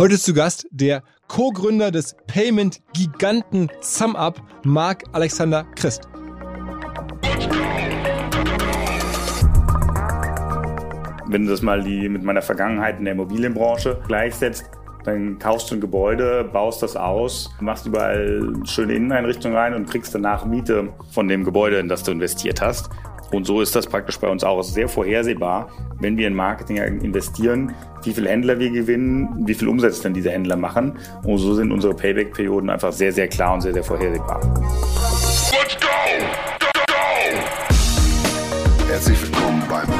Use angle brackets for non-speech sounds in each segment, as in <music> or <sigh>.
Heute zu Gast der Co-Gründer des Payment-Giganten SumUp, Marc Alexander Christ. Wenn du das mal die, mit meiner Vergangenheit in der Immobilienbranche gleichsetzt, dann kaufst du ein Gebäude, baust das aus, machst überall schöne Inneneinrichtungen rein und kriegst danach Miete von dem Gebäude, in das du investiert hast. Und so ist das praktisch bei uns auch. Sehr vorhersehbar, wenn wir in Marketing investieren, wie viele Händler wir gewinnen, wie viel Umsatz dann diese Händler machen. Und so sind unsere Payback-Perioden einfach sehr, sehr klar und sehr, sehr vorhersehbar. Let's go! Go, go! Herzlich willkommen beim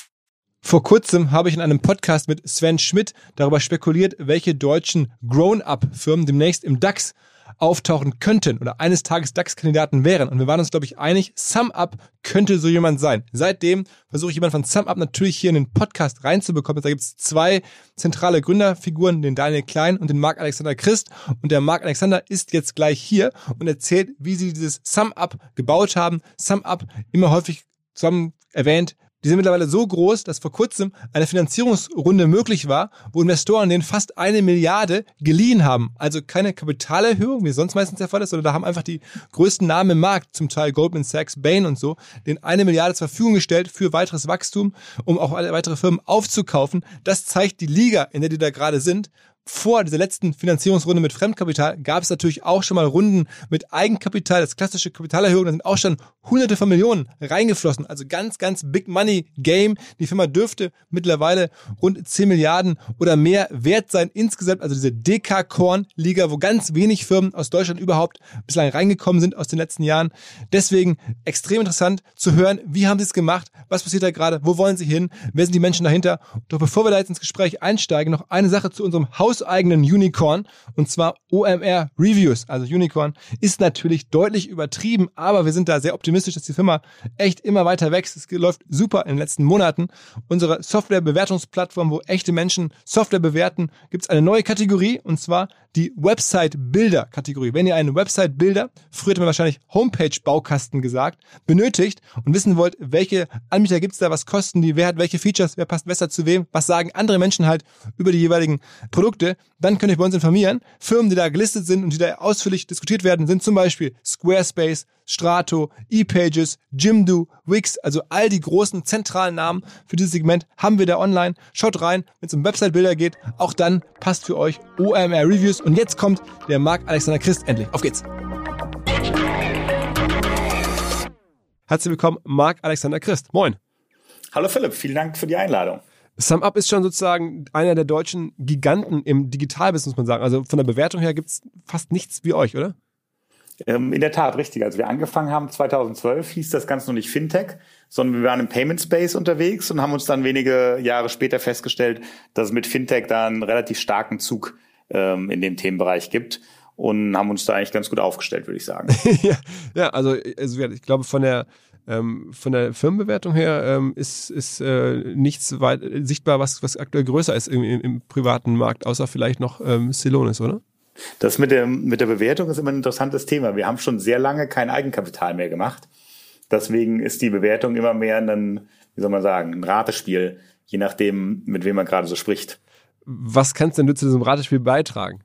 Vor kurzem habe ich in einem Podcast mit Sven Schmidt darüber spekuliert, welche deutschen Grown-up-Firmen demnächst im DAX auftauchen könnten oder eines Tages DAX-Kandidaten wären. Und wir waren uns, glaube ich, einig, SumUp könnte so jemand sein. Seitdem versuche ich jemanden von SumUp natürlich hier in den Podcast reinzubekommen. Da gibt es zwei zentrale Gründerfiguren, den Daniel Klein und den Marc Alexander Christ. Und der Marc Alexander ist jetzt gleich hier und erzählt, wie sie dieses SumUp gebaut haben. SumUp immer häufig zusammen erwähnt die sind mittlerweile so groß, dass vor kurzem eine Finanzierungsrunde möglich war, wo Investoren denen fast eine Milliarde geliehen haben. Also keine Kapitalerhöhung, wie sonst meistens der Fall ist, sondern da haben einfach die größten Namen im Markt, zum Teil Goldman Sachs, Bain und so, den eine Milliarde zur Verfügung gestellt für weiteres Wachstum, um auch alle weitere Firmen aufzukaufen. Das zeigt die Liga, in der die da gerade sind vor dieser letzten Finanzierungsrunde mit Fremdkapital gab es natürlich auch schon mal Runden mit Eigenkapital, das klassische Kapitalerhöhung, da sind auch schon hunderte von Millionen reingeflossen. Also ganz, ganz Big Money Game. Die Firma dürfte mittlerweile rund 10 Milliarden oder mehr wert sein insgesamt. Also diese DK-Korn-Liga, wo ganz wenig Firmen aus Deutschland überhaupt bislang reingekommen sind aus den letzten Jahren. Deswegen extrem interessant zu hören, wie haben sie es gemacht, was passiert da gerade, wo wollen sie hin, wer sind die Menschen dahinter. Doch bevor wir da jetzt ins Gespräch einsteigen, noch eine Sache zu unserem Haus hauseigenen Unicorn und zwar OMR Reviews. Also Unicorn ist natürlich deutlich übertrieben, aber wir sind da sehr optimistisch, dass die Firma echt immer weiter wächst. Es läuft super in den letzten Monaten. Unsere Software-Bewertungsplattform, wo echte Menschen Software bewerten, gibt es eine neue Kategorie und zwar die Website-Builder-Kategorie. Wenn ihr einen Website-Builder, früher hat man wahrscheinlich Homepage-Baukasten gesagt, benötigt und wissen wollt, welche Anbieter gibt es da, was kosten die, wer hat welche Features, wer passt besser zu wem, was sagen andere Menschen halt über die jeweiligen Produkte, dann könnt ihr bei uns informieren. Firmen, die da gelistet sind und die da ausführlich diskutiert werden, sind zum Beispiel Squarespace, Strato, ePages, Jimdo, Wix, also all die großen zentralen Namen für dieses Segment haben wir da online. Schaut rein, wenn es um Website-Bilder geht. Auch dann passt für euch OMR Reviews. Und jetzt kommt der Marc Alexander Christ endlich. Auf geht's! Herzlich willkommen, Marc Alexander Christ. Moin. Hallo Philipp, vielen Dank für die Einladung. SumUp ist schon sozusagen einer der deutschen Giganten im Digitalbusiness, muss man sagen. Also von der Bewertung her gibt's fast nichts wie euch, oder? Ähm, in der Tat, richtig. Als wir angefangen haben, 2012, hieß das Ganze noch nicht Fintech, sondern wir waren im Payment Space unterwegs und haben uns dann wenige Jahre später festgestellt, dass es mit Fintech da einen relativ starken Zug ähm, in dem Themenbereich gibt. und haben uns da eigentlich ganz gut aufgestellt, würde ich sagen. <laughs> ja, ja, also, also ich glaube von der ähm, von der Firmenbewertung her ähm, ist, ist äh, nichts weit sichtbar, was, was aktuell größer ist im, im, im privaten Markt, außer vielleicht noch ähm, Celonis, oder? Das mit der, mit der Bewertung ist immer ein interessantes Thema. Wir haben schon sehr lange kein Eigenkapital mehr gemacht. Deswegen ist die Bewertung immer mehr ein, wie soll man sagen, ein Ratespiel, je nachdem, mit wem man gerade so spricht. Was kannst denn du zu diesem Ratespiel beitragen?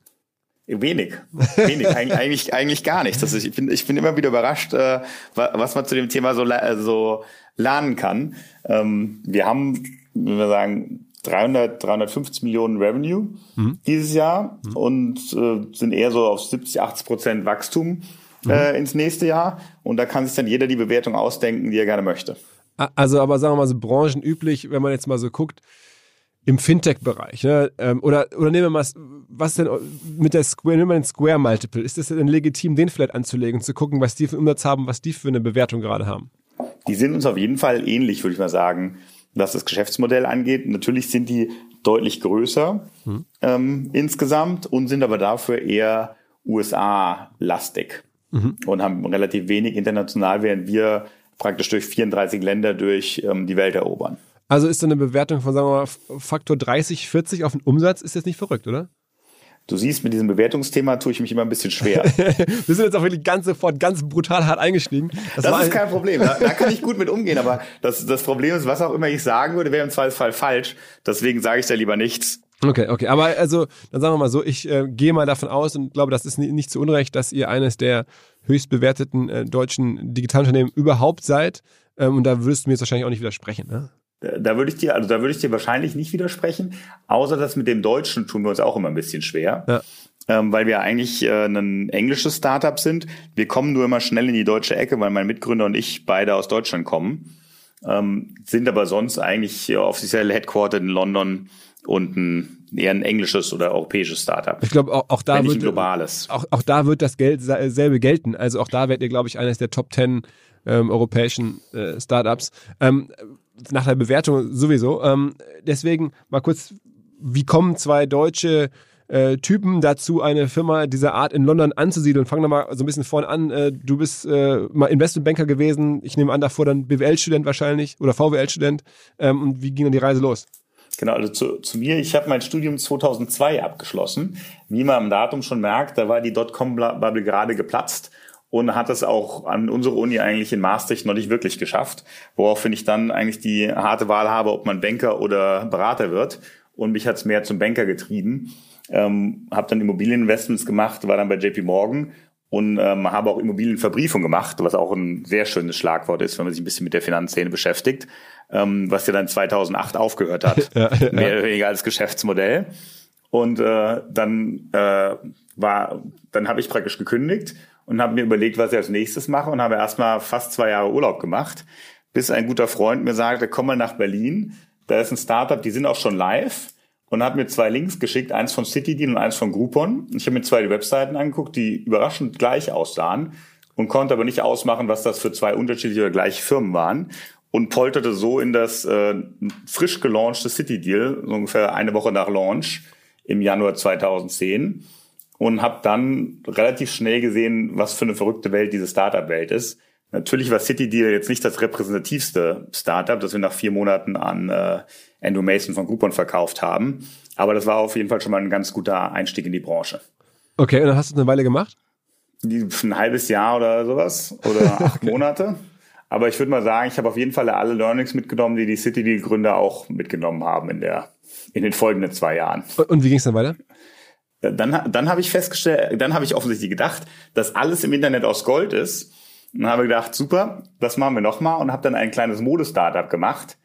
Wenig, wenig, <laughs> eigentlich, eigentlich gar nichts. Also ich bin, ich bin immer wieder überrascht, äh, was man zu dem Thema so, so lernen kann. Ähm, wir haben, wenn wir sagen, 300, 350 Millionen Revenue mhm. dieses Jahr mhm. und äh, sind eher so auf 70, 80 Prozent Wachstum mhm. äh, ins nächste Jahr. Und da kann sich dann jeder die Bewertung ausdenken, die er gerne möchte. Also, aber sagen wir mal so branchenüblich, wenn man jetzt mal so guckt, im Fintech-Bereich, ne? Ähm, oder, oder nehmen wir mal, was denn mit der Square, nehmen wir den Square Multiple, ist es denn legitim, den vielleicht anzulegen zu gucken, was die für Umsatz haben, was die für eine Bewertung gerade haben? Die sind uns auf jeden Fall ähnlich, würde ich mal sagen, was das Geschäftsmodell angeht. Natürlich sind die deutlich größer hm. ähm, insgesamt und sind aber dafür eher USA-lastig mhm. und haben relativ wenig international, während wir praktisch durch 34 Länder durch ähm, die Welt erobern. Also ist so eine Bewertung von, sagen wir mal, Faktor 30, 40 auf den Umsatz, ist jetzt nicht verrückt, oder? Du siehst, mit diesem Bewertungsthema tue ich mich immer ein bisschen schwer. <laughs> Wir sind jetzt auch wirklich ganz sofort ganz brutal hart eingestiegen. Das, das ist kein Problem. Da, da, kann ich gut mit umgehen. Aber das, das Problem ist, was auch immer ich sagen würde, wäre im Zweifelsfall falsch. Deswegen sage ich da lieber nichts. Okay, okay. Aber also, dann sagen wir mal so, ich äh, gehe mal davon aus und glaube, das ist nicht, nicht zu Unrecht, dass ihr eines der höchst bewerteten äh, deutschen Digitalunternehmen überhaupt seid. Ähm, und da würdest du mir jetzt wahrscheinlich auch nicht widersprechen, ne? Da würde ich dir, also da würde ich dir wahrscheinlich nicht widersprechen, außer das mit dem Deutschen tun wir uns auch immer ein bisschen schwer. Ja. Ähm, weil wir eigentlich äh, ein englisches Startup sind. Wir kommen nur immer schnell in die deutsche Ecke, weil mein Mitgründer und ich beide aus Deutschland kommen, ähm, sind aber sonst eigentlich offiziell headquartered in London und ein eher ein englisches oder europäisches Startup. Ich glaube, auch, auch da wird globales. Auch, auch da wird das Geld selbe gelten. Also auch da werdet ihr, glaube ich, eines der Top Ten ähm, europäischen äh, Startups. Ähm, nach der Bewertung sowieso. Ähm, deswegen mal kurz, wie kommen zwei deutsche äh, Typen dazu, eine Firma dieser Art in London anzusiedeln? Fangen wir mal so ein bisschen vorne an. Äh, du bist äh, mal Investmentbanker gewesen. Ich nehme an, davor dann BWL-Student wahrscheinlich oder VWL-Student. Ähm, und wie ging dann die Reise los? Genau, also zu, zu mir, ich habe mein Studium 2002 abgeschlossen. Wie man am Datum schon merkt, da war die Dotcom-Bubble gerade geplatzt und hat es auch an unsere Uni eigentlich in Maastricht noch nicht wirklich geschafft, woraufhin ich dann eigentlich die harte Wahl habe, ob man Banker oder Berater wird. Und mich hat es mehr zum Banker getrieben. Ähm, habe dann Immobilieninvestments gemacht, war dann bei JP Morgan und ähm, habe auch Immobilienverbriefung gemacht, was auch ein sehr schönes Schlagwort ist, wenn man sich ein bisschen mit der Finanzszene beschäftigt, ähm, was ja dann 2008 aufgehört hat, <laughs> ja, ja. mehr oder weniger als Geschäftsmodell. Und äh, dann äh, war, dann habe ich praktisch gekündigt und habe mir überlegt, was ich als nächstes mache und habe erstmal fast zwei Jahre Urlaub gemacht, bis ein guter Freund mir sagte, komm mal nach Berlin, da ist ein Startup, die sind auch schon live und hat mir zwei Links geschickt, eins von CityDeal und eins von Groupon. Ich habe mir zwei Webseiten angeguckt, die überraschend gleich aussahen und konnte aber nicht ausmachen, was das für zwei unterschiedliche oder gleiche Firmen waren und polterte so in das äh, frisch gelaunchte CityDeal, so ungefähr eine Woche nach Launch im Januar 2010 und habe dann relativ schnell gesehen, was für eine verrückte Welt diese Startup-Welt ist. Natürlich war City Deal jetzt nicht das repräsentativste Startup, das wir nach vier Monaten an äh, Andrew Mason von Groupon verkauft haben. Aber das war auf jeden Fall schon mal ein ganz guter Einstieg in die Branche. Okay, und dann hast du es eine Weile gemacht? Ein halbes Jahr oder sowas oder <laughs> acht okay. Monate. Aber ich würde mal sagen, ich habe auf jeden Fall alle Learnings mitgenommen, die die City Deal Gründer auch mitgenommen haben in der in den folgenden zwei Jahren. Und wie ging es dann weiter? Dann, dann habe ich festgestellt, dann habe ich offensichtlich gedacht, dass alles im Internet aus Gold ist. Und habe gedacht, super, das machen wir nochmal und habe dann ein kleines Modestartup gemacht.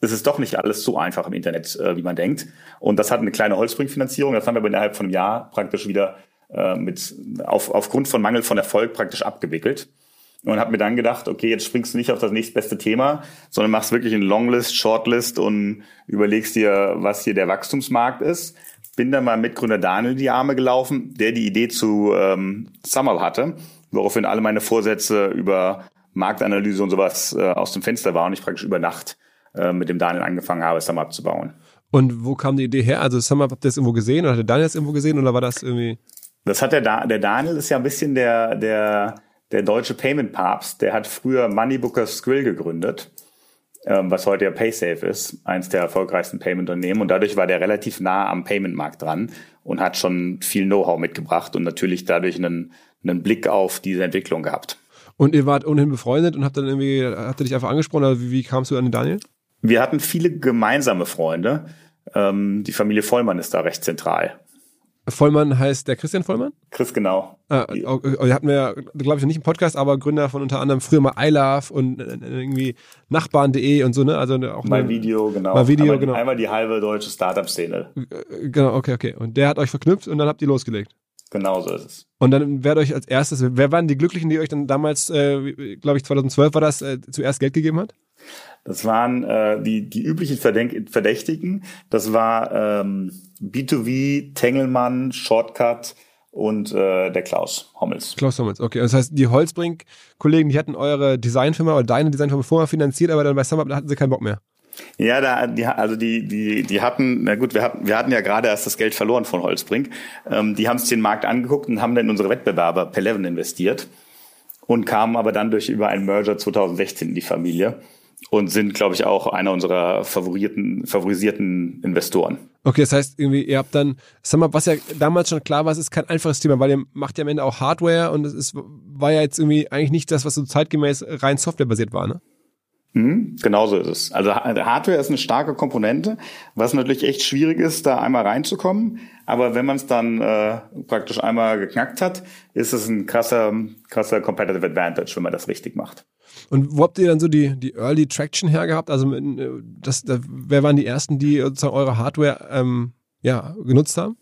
Es ist doch nicht alles so einfach im Internet, äh, wie man denkt. Und das hat eine kleine Holzbringfinanzierung. Das haben wir aber innerhalb von einem Jahr praktisch wieder äh, mit auf, aufgrund von Mangel von Erfolg praktisch abgewickelt. Und habe mir dann gedacht, okay, jetzt springst du nicht auf das nächstbeste Thema, sondern machst wirklich eine Longlist, Shortlist und überlegst dir, was hier der Wachstumsmarkt ist bin dann mal Mitgründer Daniel die Arme gelaufen, der die Idee zu ähm, Summer hatte, woraufhin alle meine Vorsätze über Marktanalyse und sowas äh, aus dem Fenster waren und ich praktisch über Nacht äh, mit dem Daniel angefangen habe, Summer abzubauen. Und wo kam die Idee her? Also Summer, habt ihr das irgendwo gesehen oder hat der Daniel das irgendwo gesehen oder war das irgendwie? Das hat der, da der Daniel ist ja ein bisschen der, der, der deutsche Payment-Papst. Der hat früher Moneybooker Skrill gegründet, was heute ja PaySafe ist, eins der erfolgreichsten Payment-Unternehmen. Und dadurch war der relativ nah am Payment-Markt dran und hat schon viel Know-how mitgebracht und natürlich dadurch einen, einen Blick auf diese Entwicklung gehabt. Und ihr wart ohnehin befreundet und habt dann irgendwie, habt ihr dich einfach angesprochen oder wie, wie kamst du an den Daniel? Wir hatten viele gemeinsame Freunde. Ähm, die Familie Vollmann ist da recht zentral. Vollmann heißt der Christian Vollmann? Chris, genau. Ah, die hatten wir, glaube ich, noch nicht im Podcast, aber Gründer von unter anderem früher mal iLove und äh, irgendwie Nachbarn.de und so, ne? Also auch mal Video, genau. Mal Video, einmal, genau. Einmal die halbe deutsche Startup-Szene. Äh, genau, okay, okay. Und der hat euch verknüpft und dann habt ihr losgelegt. Genau so ist es. Und dann wer euch als erstes, wer waren die Glücklichen, die euch dann damals, äh, glaube ich, 2012 war das, äh, zuerst Geld gegeben hat? Das waren äh, die, die üblichen Verdenk Verdächtigen. Das war ähm, B2V, Tengelmann, Shortcut und äh, der Klaus Hommels. Klaus Hommels, okay. Das heißt, die Holzbrink-Kollegen, die hatten eure Designfirma oder deine Designfirma vorher finanziert, aber dann bei SumUp hatten sie keinen Bock mehr. Ja, da, die, also die, die, die hatten, na gut, wir hatten, wir hatten ja gerade erst das Geld verloren von Holzbrink. Ähm, die haben sich den Markt angeguckt und haben dann in unsere Wettbewerber Peleven investiert und kamen aber dann durch über einen Merger 2016 in die Familie und sind, glaube ich, auch einer unserer favorierten, favorisierten Investoren. Okay, das heißt irgendwie, ihr habt dann, sag mal, was ja damals schon klar war, es ist kein einfaches Thema, weil ihr macht ja am Ende auch Hardware und es ist, war ja jetzt irgendwie eigentlich nicht das, was so zeitgemäß rein softwarebasiert war, ne? Mhm, genau so ist es. Also Hardware ist eine starke Komponente, was natürlich echt schwierig ist, da einmal reinzukommen. Aber wenn man es dann äh, praktisch einmal geknackt hat, ist es ein krasser, krasser Competitive Advantage, wenn man das richtig macht. Und wo habt ihr dann so die, die Early Traction hergehabt? Also das, das, wer waren die ersten, die sozusagen eure Hardware ähm, ja, genutzt haben?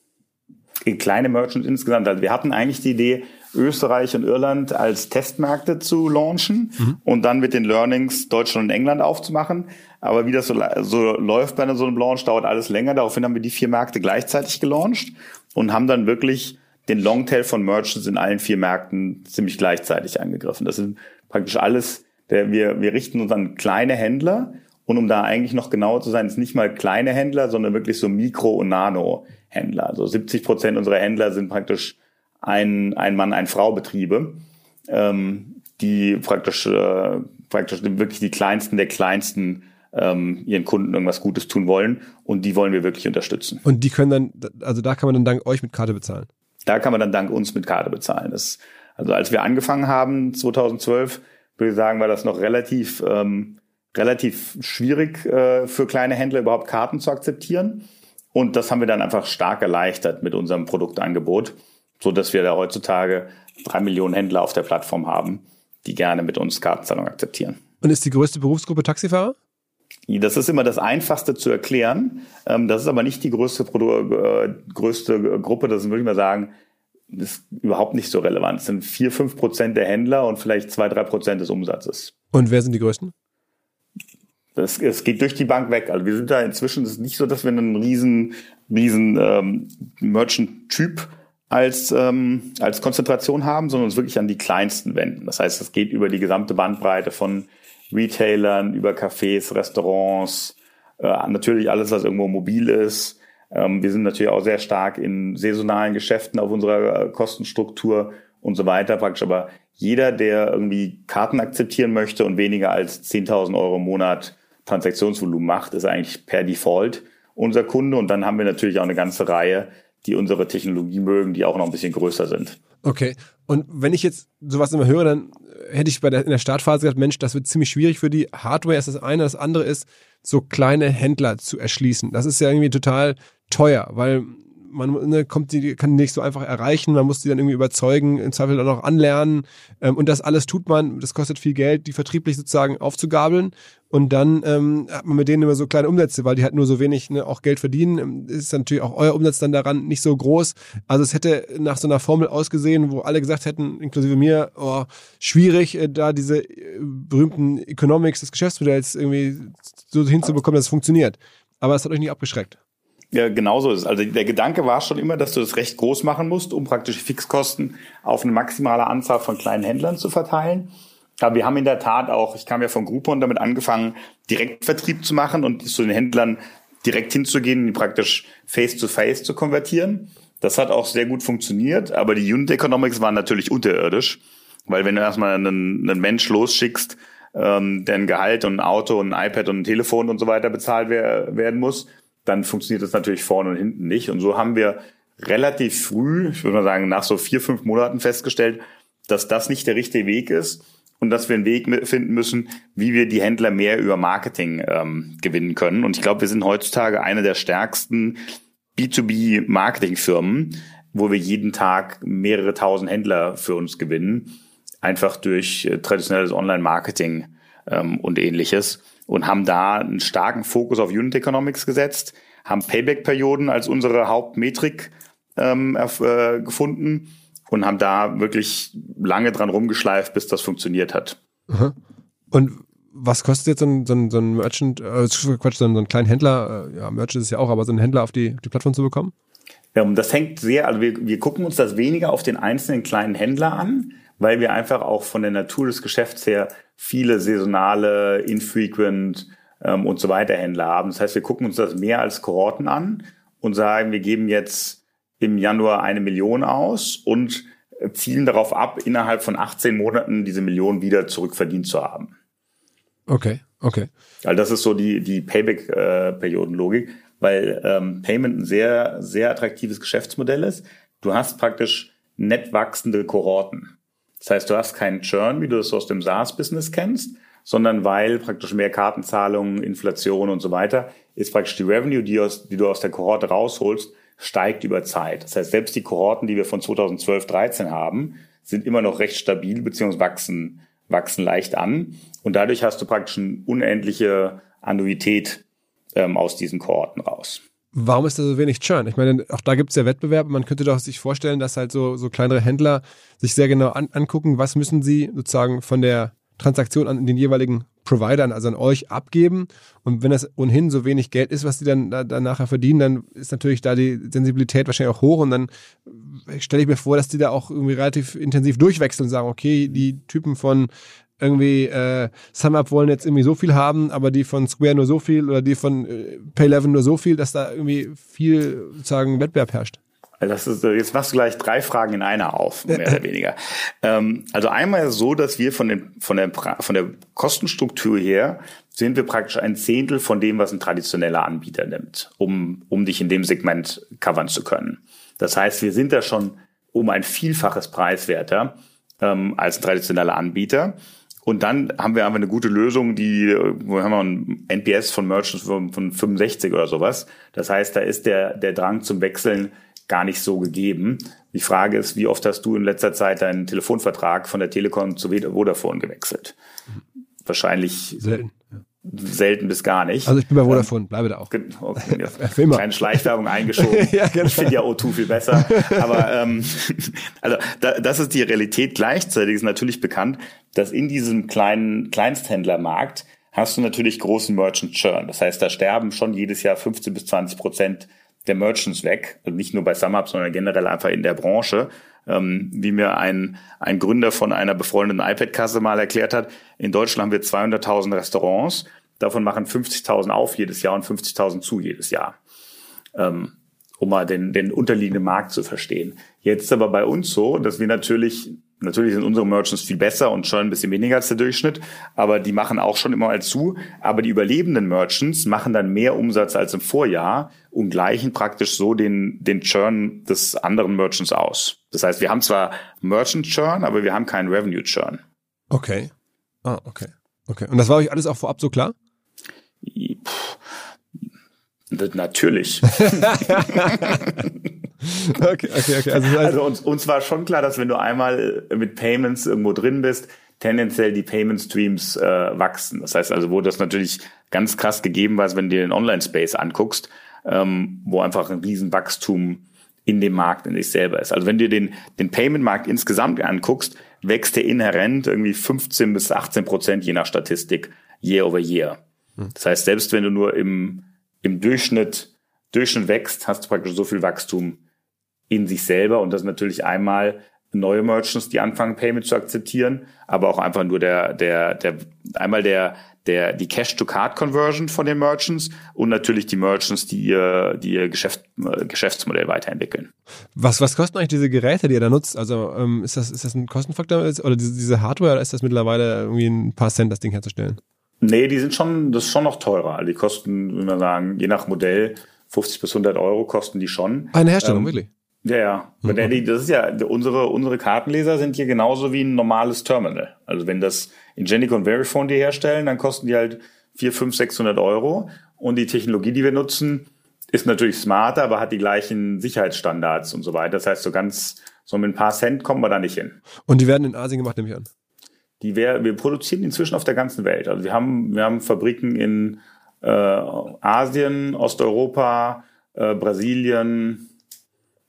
Kleine Merchants insgesamt. Also wir hatten eigentlich die Idee, Österreich und Irland als Testmärkte zu launchen mhm. und dann mit den Learnings Deutschland und England aufzumachen. Aber wie das so, so läuft bei so einem Launch, dauert alles länger. Daraufhin haben wir die vier Märkte gleichzeitig gelauncht und haben dann wirklich den Longtail von Merchants in allen vier Märkten ziemlich gleichzeitig angegriffen. Das sind praktisch alles, der, wir, wir richten uns an kleine Händler und um da eigentlich noch genauer zu sein, ist nicht mal kleine Händler, sondern wirklich so Mikro- und Nano-Händler. Also 70 Prozent unserer Händler sind praktisch ein, ein Mann, ein Frau Betriebe, ähm, die praktisch, äh, praktisch wirklich die kleinsten der kleinsten ähm, ihren Kunden irgendwas Gutes tun wollen und die wollen wir wirklich unterstützen. Und die können dann, also da kann man dann dank euch mit Karte bezahlen? Da kann man dann dank uns mit Karte bezahlen. Das, also als wir angefangen haben, 2012, würde ich sagen, war das noch relativ, ähm, relativ schwierig äh, für kleine Händler überhaupt Karten zu akzeptieren. Und das haben wir dann einfach stark erleichtert mit unserem Produktangebot so dass wir da heutzutage drei Millionen Händler auf der Plattform haben, die gerne mit uns Kartenzahlung akzeptieren. Und ist die größte Berufsgruppe Taxifahrer? Das ist immer das Einfachste zu erklären. Ähm, das ist aber nicht die größte, äh, größte Gruppe. Das würde ich mal sagen, ist überhaupt nicht so relevant. Es sind vier, fünf Prozent der Händler und vielleicht zwei, drei Prozent des Umsatzes. Und wer sind die größten? Das, es geht durch die Bank weg. Also wir sind da inzwischen, es ist nicht so, dass wir einen riesen, riesen ähm, Merchant-Typ als, ähm, als Konzentration haben, sondern uns wirklich an die kleinsten wenden. Das heißt, es geht über die gesamte Bandbreite von Retailern, über Cafés, Restaurants, äh, natürlich alles, was irgendwo mobil ist. Ähm, wir sind natürlich auch sehr stark in saisonalen Geschäften auf unserer äh, Kostenstruktur und so weiter praktisch. Aber jeder, der irgendwie Karten akzeptieren möchte und weniger als 10.000 Euro im Monat Transaktionsvolumen macht, ist eigentlich per Default unser Kunde. Und dann haben wir natürlich auch eine ganze Reihe die unsere Technologie mögen, die auch noch ein bisschen größer sind. Okay. Und wenn ich jetzt sowas immer höre, dann hätte ich bei der, in der Startphase gesagt, Mensch, das wird ziemlich schwierig für die Hardware ist das eine, das andere ist, so kleine Händler zu erschließen. Das ist ja irgendwie total teuer, weil man ne, kommt die, kann die nicht so einfach erreichen, man muss die dann irgendwie überzeugen, im Zweifel dann auch anlernen. Ähm, und das alles tut man, das kostet viel Geld, die vertrieblich sozusagen aufzugabeln. Und dann ähm, hat man mit denen immer so kleine Umsätze, weil die halt nur so wenig ne, auch Geld verdienen. Ähm, ist natürlich auch euer Umsatz dann daran nicht so groß. Also es hätte nach so einer Formel ausgesehen, wo alle gesagt hätten, inklusive mir, oh, schwierig, äh, da diese äh, berühmten Economics des Geschäftsmodells irgendwie so hinzubekommen, dass es funktioniert. Aber es hat euch nicht abgeschreckt. Ja, genauso ist es. Also der Gedanke war schon immer, dass du das recht groß machen musst, um praktisch Fixkosten auf eine maximale Anzahl von kleinen Händlern zu verteilen. Aber wir haben in der Tat auch, ich kam ja von Groupon damit angefangen, Direktvertrieb zu machen und zu den Händlern direkt hinzugehen, die praktisch face to face zu konvertieren. Das hat auch sehr gut funktioniert, aber die Unit Economics waren natürlich unterirdisch, weil wenn du erstmal einen, einen Mensch losschickst, ähm, der ein Gehalt und ein Auto und ein iPad und ein Telefon und so weiter bezahlt wer werden muss, dann funktioniert das natürlich vorne und hinten nicht. Und so haben wir relativ früh, ich würde mal sagen, nach so vier, fünf Monaten festgestellt, dass das nicht der richtige Weg ist und dass wir einen Weg finden müssen, wie wir die Händler mehr über Marketing ähm, gewinnen können. Und ich glaube, wir sind heutzutage eine der stärksten B2B-Marketingfirmen, wo wir jeden Tag mehrere tausend Händler für uns gewinnen, einfach durch äh, traditionelles Online-Marketing ähm, und ähnliches und haben da einen starken Fokus auf Unit Economics gesetzt, haben Payback-Perioden als unsere Hauptmetrik ähm, äh, gefunden und haben da wirklich lange dran rumgeschleift, bis das funktioniert hat. Und was kostet jetzt so ein, so ein, so ein Merchant, äh, Quatsch, so ein, so ein kleinen Händler, äh, ja, Merchant ist ja auch, aber so ein Händler auf die, auf die Plattform zu bekommen? Ja, das hängt sehr, also wir, wir gucken uns das weniger auf den einzelnen kleinen Händler an, weil wir einfach auch von der Natur des Geschäfts her viele saisonale, infrequent ähm, und so weiter Händler haben. Das heißt, wir gucken uns das mehr als Kohorten an und sagen, wir geben jetzt im Januar eine Million aus und zielen darauf ab, innerhalb von 18 Monaten diese Million wieder zurückverdient zu haben. Okay, okay. Also das ist so die, die Payback-Periodenlogik, weil ähm, Payment ein sehr, sehr attraktives Geschäftsmodell ist. Du hast praktisch nett wachsende Kohorten. Das heißt, du hast keinen Churn, wie du es aus dem SaaS-Business kennst, sondern weil praktisch mehr Kartenzahlungen, Inflation und so weiter, ist praktisch die Revenue, die, aus, die du aus der Kohorte rausholst, steigt über Zeit. Das heißt, selbst die Kohorten, die wir von 2012, 13 haben, sind immer noch recht stabil beziehungsweise wachsen, wachsen leicht an. Und dadurch hast du praktisch eine unendliche Annuität ähm, aus diesen Kohorten raus. Warum ist da so wenig Churn? Ich meine, auch da gibt es ja Wettbewerbe. Man könnte doch sich vorstellen, dass halt so, so kleinere Händler sich sehr genau an, angucken, was müssen sie sozusagen von der Transaktion an den jeweiligen Providern, also an euch abgeben. Und wenn das ohnehin so wenig Geld ist, was die dann, da, nachher verdienen, dann ist natürlich da die Sensibilität wahrscheinlich auch hoch. Und dann stelle ich mir vor, dass die da auch irgendwie relativ intensiv durchwechseln und sagen, okay, die Typen von irgendwie äh, SumUp wollen jetzt irgendwie so viel haben, aber die von Square nur so viel oder die von äh, Pay11 nur so viel, dass da irgendwie viel sozusagen Wettbewerb herrscht. Also das ist, jetzt machst du gleich drei Fragen in einer auf, mehr <laughs> oder weniger. Ähm, also einmal ist es so, dass wir von, den, von, der, von der Kostenstruktur her sind wir praktisch ein Zehntel von dem, was ein traditioneller Anbieter nimmt, um, um dich in dem Segment covern zu können. Das heißt, wir sind da schon um ein Vielfaches preiswerter ähm, als ein traditioneller Anbieter. Und dann haben wir einfach eine gute Lösung, die, wo haben wir ein NPS von Merchants von, von 65 oder sowas. Das heißt, da ist der, der Drang zum Wechseln gar nicht so gegeben. Die Frage ist, wie oft hast du in letzter Zeit deinen Telefonvertrag von der Telekom zu Vodafone gewechselt? Wahrscheinlich selten. Selten bis gar nicht. Also ich bin bei Vodafone, bleibe da auch. Okay, <laughs> ja. Kleine Schleichwerbung <laughs> eingeschoben. ja, genau. Ich finde ja O2 viel besser. Aber ähm, <laughs> also da, das ist die Realität. Gleichzeitig ist natürlich bekannt, dass in diesem kleinen Kleinsthändlermarkt hast du natürlich großen Merchant Churn. Das heißt, da sterben schon jedes Jahr 15 bis 20 Prozent der Merchants weg. Und nicht nur bei SumUp, sondern generell einfach in der Branche. Ähm, wie mir ein, ein Gründer von einer befreundeten iPad-Kasse mal erklärt hat, in Deutschland haben wir 200.000 Restaurants. Davon machen 50.000 auf jedes Jahr und 50.000 zu jedes Jahr. Ähm, um mal den, den unterliegenden Markt zu verstehen. Jetzt aber bei uns so, dass wir natürlich Natürlich sind unsere Merchants viel besser und schon ein bisschen weniger als der Durchschnitt, aber die machen auch schon immer mal zu. Aber die überlebenden Merchants machen dann mehr Umsatz als im Vorjahr und gleichen praktisch so den, den Churn des anderen Merchants aus. Das heißt, wir haben zwar Merchant Churn, aber wir haben keinen Revenue Churn. Okay. Ah, okay. Okay. Und das war euch alles auch vorab so klar? Puh. Natürlich. <laughs> <laughs> okay, okay, okay. Also, also uns, uns war schon klar, dass wenn du einmal mit Payments irgendwo drin bist, tendenziell die Payment Streams äh, wachsen. Das heißt also, wo das natürlich ganz krass gegeben war, wenn du dir den Online-Space anguckst, ähm, wo einfach ein Riesenwachstum in dem Markt in sich selber ist. Also wenn du den, den Payment-Markt insgesamt anguckst, wächst der inhärent irgendwie 15 bis 18 Prozent je nach Statistik year over year. Hm. Das heißt, selbst wenn du nur im, im Durchschnitt, Durchschnitt wächst, hast du praktisch so viel Wachstum in sich selber und das natürlich einmal neue Merchants, die anfangen, Payment zu akzeptieren, aber auch einfach nur der, der, der, einmal der, der, die Cash-to-Card-Conversion von den Merchants und natürlich die Merchants, die ihr, die ihr Geschäft, äh, Geschäftsmodell weiterentwickeln. Was, was kosten eigentlich diese Geräte, die ihr da nutzt? Also ähm, ist, das, ist das ein Kostenfaktor oder diese, diese Hardware oder ist das mittlerweile irgendwie ein paar Cent, das Ding herzustellen? Nee, die sind schon, das ist schon noch teurer. Also die kosten, würde man sagen, je nach Modell 50 bis 100 Euro kosten die schon. Eine Herstellung, ähm, wirklich? Ja, ja. Mhm. Das ist ja, unsere, unsere Kartenleser sind hier genauso wie ein normales Terminal. Also wenn das Ingenico und Verifone die herstellen, dann kosten die halt 4, 5, 600 Euro. Und die Technologie, die wir nutzen, ist natürlich smarter, aber hat die gleichen Sicherheitsstandards und so weiter. Das heißt, so ganz, so mit ein paar Cent kommen wir da nicht hin. Und die werden in Asien gemacht, nehme ich an. Die wir, wir produzieren inzwischen auf der ganzen Welt. Also wir haben, wir haben Fabriken in äh, Asien, Osteuropa, äh, Brasilien,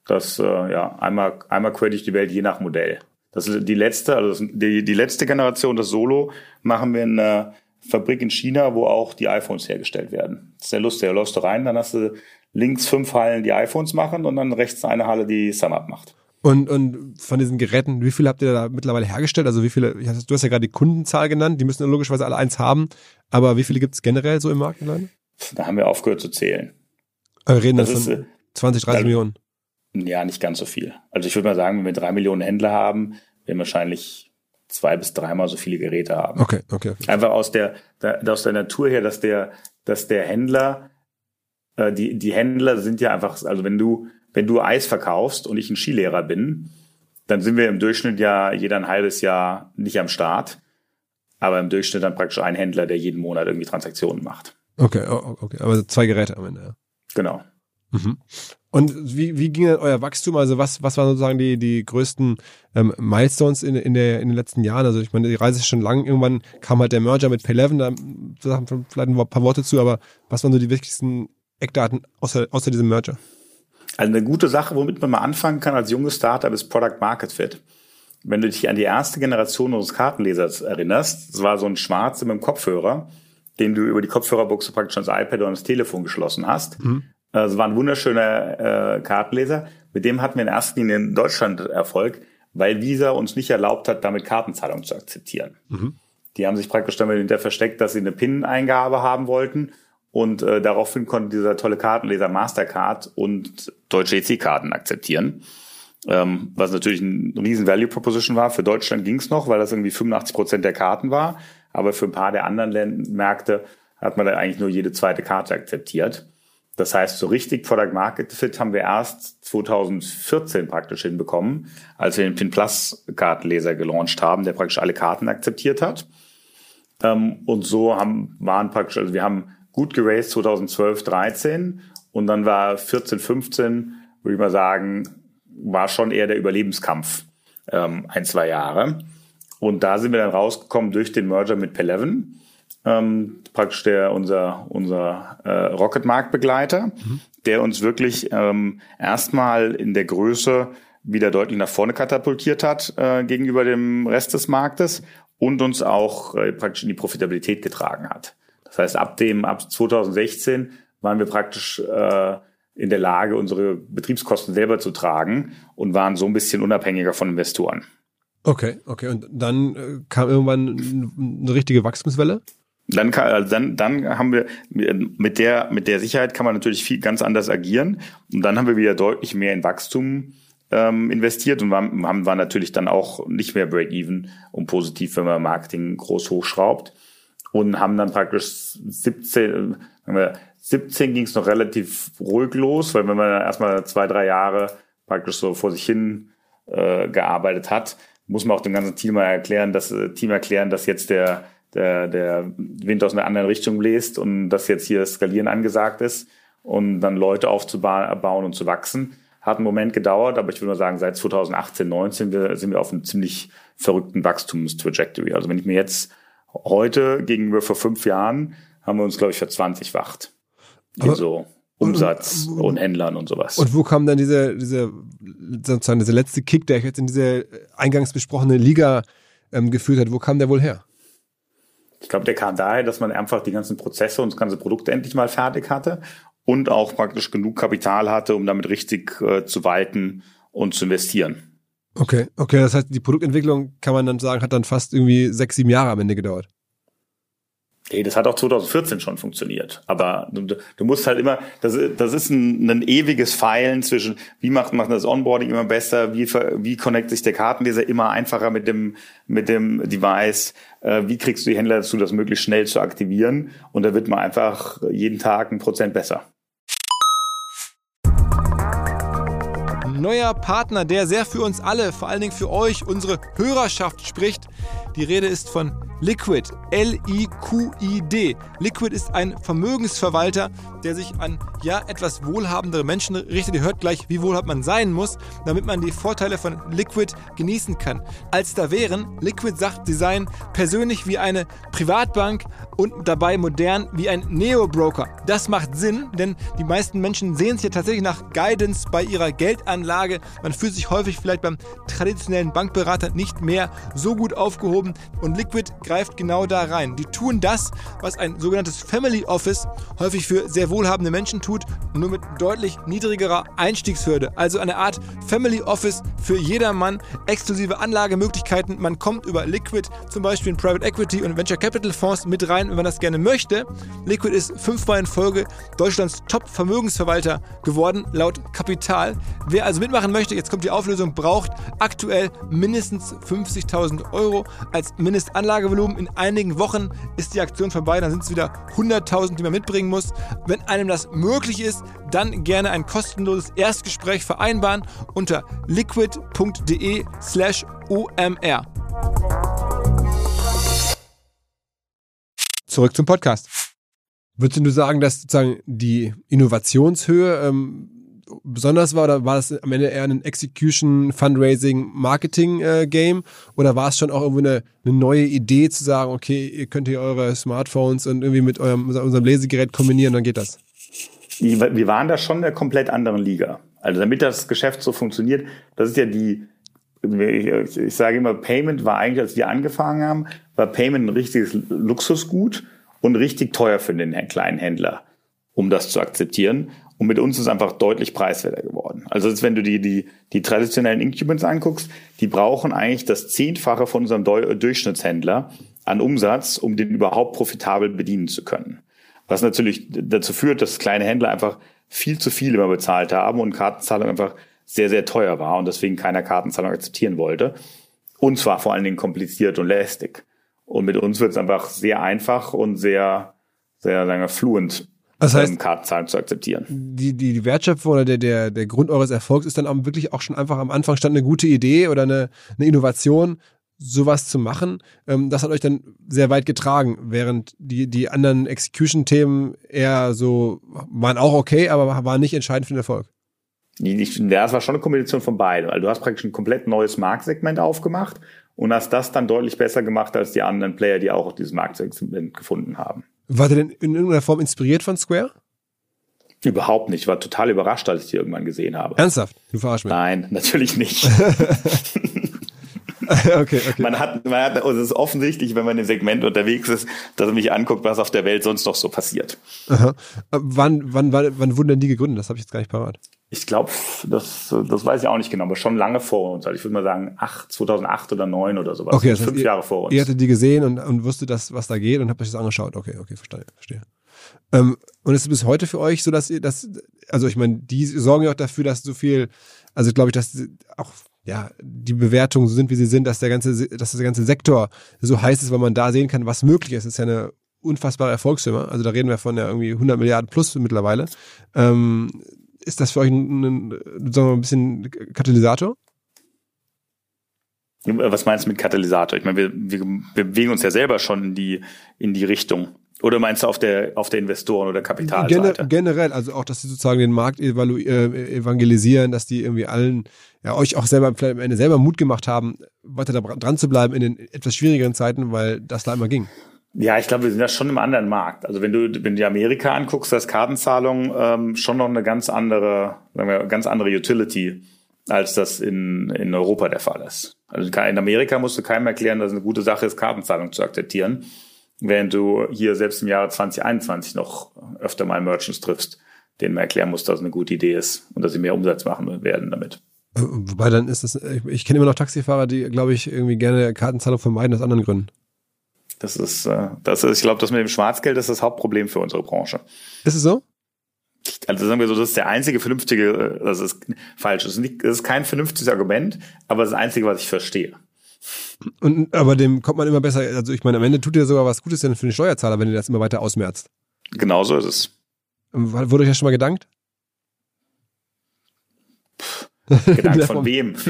das, äh, ja, einmal, einmal quer durch die Welt, je nach Modell. Das ist die letzte, also die, die letzte Generation, das Solo, machen wir in einer Fabrik in China, wo auch die iPhones hergestellt werden. Das ist sehr lustig. Da läufst du rein, dann hast du links fünf Hallen, die iPhones machen und dann rechts eine Halle, die SumUp macht. Und, und von diesen Geräten, wie viele habt ihr da mittlerweile hergestellt? Also wie viele, du hast ja gerade die Kundenzahl genannt, die müssen logischerweise alle eins haben, aber wie viele gibt es generell so im Markt? Da haben wir aufgehört zu zählen. Aber wir reden das dann von ist, 20, 30 da, Millionen. Ja, nicht ganz so viel. Also ich würde mal sagen, wenn wir drei Millionen Händler haben, werden wir wahrscheinlich zwei bis dreimal so viele Geräte haben. Okay, okay. Einfach aus der, der, aus der Natur her, dass der, dass der Händler, äh, die, die Händler sind ja einfach, also wenn du, wenn du Eis verkaufst und ich ein Skilehrer bin, dann sind wir im Durchschnitt ja jeder ein halbes Jahr nicht am Start, aber im Durchschnitt dann praktisch ein Händler, der jeden Monat irgendwie Transaktionen macht. Okay, okay, aber zwei Geräte am Ende. Ja. Genau. Mhm. Und wie, wie ging denn euer Wachstum? Also was, was waren sozusagen die, die größten ähm, Milestones in, in, der, in den letzten Jahren? Also ich meine, die Reise ist schon lang. Irgendwann kam halt der Merger mit Pay11, da sagen vielleicht ein paar Worte zu, aber was waren so die wichtigsten Eckdaten außer, außer diesem Merger? Also eine gute Sache, womit man mal anfangen kann als junges Startup, ist Product Market Fit. Wenn du dich an die erste Generation unseres Kartenlesers erinnerst, das war so ein Schwarz mit dem Kopfhörer, den du über die Kopfhörerbuchse praktisch ans iPad oder ans Telefon geschlossen hast. Mhm. Es war ein wunderschöner äh, Kartenleser. Mit dem hatten wir in erster Linie in Deutschland Erfolg, weil Visa uns nicht erlaubt hat, damit Kartenzahlungen zu akzeptieren. Mhm. Die haben sich praktisch damit hinter versteckt, dass sie eine PIN-Eingabe haben wollten. Und äh, daraufhin konnte dieser tolle Kartenleser Mastercard und deutsche EC-Karten akzeptieren. Ähm, was natürlich ein riesen Value Proposition war. Für Deutschland ging es noch, weil das irgendwie 85 Prozent der Karten war. Aber für ein paar der anderen Länd Märkte hat man da eigentlich nur jede zweite Karte akzeptiert. Das heißt, so richtig Product Market Fit haben wir erst 2014 praktisch hinbekommen, als wir den Pin Plus Kartenleser gelauncht haben, der praktisch alle Karten akzeptiert hat. Ähm, und so haben, waren praktisch, also wir haben gut geraced 2012, 13 und dann war 14, 15, würde ich mal sagen, war schon eher der Überlebenskampf ähm, ein, zwei Jahre. Und da sind wir dann rausgekommen durch den Merger mit P11 ähm, praktisch der unser unser äh, Rocket Marktbegleiter, mhm. der uns wirklich ähm, erstmal in der Größe wieder deutlich nach vorne katapultiert hat äh, gegenüber dem Rest des Marktes und uns auch äh, praktisch in die Profitabilität getragen hat. Das heißt, ab dem ab 2016 waren wir praktisch äh, in der Lage, unsere Betriebskosten selber zu tragen und waren so ein bisschen unabhängiger von Investoren. Okay, okay. Und dann äh, kam irgendwann eine richtige Wachstumswelle? Dann, kann, also dann, dann haben wir mit der, mit der Sicherheit kann man natürlich viel ganz anders agieren. Und dann haben wir wieder deutlich mehr in Wachstum ähm, investiert und waren, waren natürlich dann auch nicht mehr Break-Even und positiv, wenn man Marketing groß hochschraubt. Und haben dann praktisch 17, wenn wir, 17 ging es noch relativ ruhig los, weil wenn man erstmal zwei, drei Jahre praktisch so vor sich hin äh, gearbeitet hat, muss man auch dem ganzen Team mal erklären, dass äh, Team erklären, dass jetzt der der, der Wind aus einer anderen Richtung bläst und dass jetzt hier Skalieren angesagt ist und dann Leute aufzubauen und zu wachsen. Hat einen Moment gedauert, aber ich würde mal sagen, seit 2018, 19 wir, sind wir auf einem ziemlich verrückten Wachstumstrajectory. Also wenn ich mir jetzt heute gegenüber vor fünf Jahren haben wir uns, glaube ich, verzwanzigfacht. In so Umsatz und, und, Händlern und sowas. Und wo kam dann dieser, dieser, sozusagen dieser letzte Kick, der jetzt in diese eingangs besprochene Liga ähm, geführt hat, wo kam der wohl her? Ich glaube, der kam daher, dass man einfach die ganzen Prozesse und das ganze Produkt endlich mal fertig hatte und auch praktisch genug Kapital hatte, um damit richtig äh, zu walten und zu investieren. Okay, okay, das heißt, die Produktentwicklung kann man dann sagen, hat dann fast irgendwie sechs, sieben Jahre am Ende gedauert. Hey, das hat auch 2014 schon funktioniert. Aber du, du musst halt immer, das, das ist ein, ein ewiges Feilen zwischen, wie macht man das Onboarding immer besser, wie, wie connect sich der Kartenleser immer einfacher mit dem, mit dem Device, äh, wie kriegst du die Händler dazu, das möglichst schnell zu aktivieren. Und da wird man einfach jeden Tag ein Prozent besser. Neuer Partner, der sehr für uns alle, vor allen Dingen für euch, unsere Hörerschaft spricht. Die Rede ist von Liquid, L-I-Q-I-D. Liquid ist ein Vermögensverwalter, der sich an ja etwas wohlhabendere Menschen richtet. Ihr hört gleich, wie wohlhabend man sein muss, damit man die Vorteile von Liquid genießen kann. Als da wären, Liquid sagt, sie seien persönlich wie eine Privatbank und dabei modern wie ein Neo-Broker. Das macht Sinn, denn die meisten Menschen sehen sich ja tatsächlich nach Guidance bei ihrer Geldanlage. Man fühlt sich häufig vielleicht beim traditionellen Bankberater nicht mehr so gut aufgehoben und Liquid greift genau da rein. Die tun das, was ein sogenanntes Family Office häufig für sehr wohlhabende Menschen tut, nur mit deutlich niedrigerer Einstiegshürde. Also eine Art Family Office für jedermann, exklusive Anlagemöglichkeiten. Man kommt über Liquid zum Beispiel in Private Equity und Venture Capital Fonds mit rein, wenn man das gerne möchte. Liquid ist fünfmal in Folge Deutschlands Top-Vermögensverwalter geworden, laut Kapital. Wer also mitmachen möchte, jetzt kommt die Auflösung, braucht aktuell mindestens 50.000 Euro als Mindestanlagevolumen Volumen. In einigen Wochen ist die Aktion vorbei, dann sind es wieder 100.000, die man mitbringen muss. Wenn einem das möglich ist, dann gerne ein kostenloses Erstgespräch vereinbaren unter liquid.de slash omr. Zurück zum Podcast. Würdest du sagen, dass sozusagen die Innovationshöhe ähm, besonders war oder war das am Ende eher ein Execution, Fundraising, Marketing äh, Game oder war es schon auch irgendwie eine, eine neue Idee zu sagen, okay, ihr könnt hier eure Smartphones und irgendwie mit eurem unserem Lesegerät kombinieren, dann geht das? Wir waren da schon in einer komplett anderen Liga. Also damit das Geschäft so funktioniert, das ist ja die, ich, ich sage immer, Payment war eigentlich, als wir angefangen haben, war Payment ein richtiges Luxusgut und richtig teuer für den kleinen Händler, um das zu akzeptieren. Und mit uns ist einfach deutlich preiswerter geworden. Also wenn du die, die, die traditionellen Incumbents anguckst, die brauchen eigentlich das Zehnfache von unserem Durchschnittshändler an Umsatz, um den überhaupt profitabel bedienen zu können. Was natürlich dazu führt, dass kleine Händler einfach viel zu viel immer bezahlt haben und Kartenzahlung einfach sehr, sehr teuer war und deswegen keiner Kartenzahlung akzeptieren wollte. Und zwar vor allen Dingen kompliziert und lästig. Und mit uns wird es einfach sehr einfach und sehr, sehr, wir, fluent das heißt, ähm, Kartenzahlen zu akzeptieren. Die, die, die Wertschöpfung oder der, der, der Grund eures Erfolgs ist dann auch wirklich auch schon einfach am Anfang stand eine gute Idee oder eine, eine Innovation, sowas zu machen. Ähm, das hat euch dann sehr weit getragen, während die, die anderen Execution-Themen eher so waren auch okay, aber waren nicht entscheidend für den Erfolg. Ja, es war schon eine Kombination von beiden, weil du hast praktisch ein komplett neues Marktsegment aufgemacht und hast das dann deutlich besser gemacht als die anderen Player, die auch dieses Marktsegment gefunden haben. War der denn in irgendeiner Form inspiriert von Square? Überhaupt nicht. Ich war total überrascht, als ich die irgendwann gesehen habe. Ernsthaft? Du verarsch mich. Nein, <laughs> natürlich nicht. <laughs> okay, okay. Man hat, man hat, also es ist offensichtlich, wenn man im Segment unterwegs ist, dass man mich anguckt, was auf der Welt sonst noch so passiert. Aha. Wann, wann, wann, wann wurden denn die gegründet? Das habe ich jetzt gar nicht parat. Ich glaube, das, das weiß ich auch nicht genau, aber schon lange vor uns. Also ich würde mal sagen, acht, 2008 oder 2009 oder sowas. Okay, das heißt, fünf ihr, Jahre vor uns. Ihr hattet die gesehen und, und wusstet, dass, was da geht und habt euch das angeschaut. Okay, okay, verstehe. verstehe. Ähm, und ist es bis heute für euch so, dass ihr das, also ich meine, die sorgen ja auch dafür, dass so viel, also glaube ich, dass auch ja, die Bewertungen so sind, wie sie sind, dass der ganze, dass der ganze Sektor so heiß ist, weil man da sehen kann, was möglich ist. Das ist ja eine unfassbare Erfolgsfirma. Also da reden wir von ja irgendwie 100 Milliarden plus mittlerweile. Ähm, ist das für euch ein, ein, sagen wir mal, ein bisschen Katalysator? Was meinst du mit Katalysator? Ich meine, wir, wir bewegen uns ja selber schon in die, in die Richtung. Oder meinst du auf der, auf der Investoren- oder Kapitalseite? generell, also auch, dass sie sozusagen den Markt äh, evangelisieren, dass die irgendwie allen, ja, euch auch selber vielleicht am Ende selber Mut gemacht haben, weiter da dran zu bleiben in den etwas schwierigeren Zeiten, weil das da immer ging. Ja, ich glaube, wir sind ja schon im anderen Markt. Also wenn du, wenn du Amerika anguckst, da ist Kartenzahlung ähm, schon noch eine ganz andere, sagen wir, ganz andere Utility, als das in, in Europa der Fall ist. Also in Amerika musst du keinem erklären, dass es eine gute Sache ist, Kartenzahlung zu akzeptieren, während du hier selbst im Jahre 2021 noch öfter mal Merchants triffst, denen man erklären muss, dass es eine gute Idee ist und dass sie mehr Umsatz machen werden damit. Wobei dann ist das, ich, ich kenne immer noch Taxifahrer, die, glaube ich, irgendwie gerne Kartenzahlung vermeiden aus anderen Gründen. Das ist, äh, das ist, ich glaube, das mit dem Schwarzgeld ist das Hauptproblem für unsere Branche. Ist es so? Also sagen wir so, das ist der einzige vernünftige, das ist falsch, das ist, nicht, das ist kein vernünftiges Argument, aber das, ist das einzige, was ich verstehe. Und, aber dem kommt man immer besser, also ich meine, am Ende tut ihr sogar was Gutes denn für den Steuerzahler, wenn ihr das immer weiter ausmerzt. Genau so ist es. Wurde euch das schon mal gedankt? Gedankt von wem? <laughs>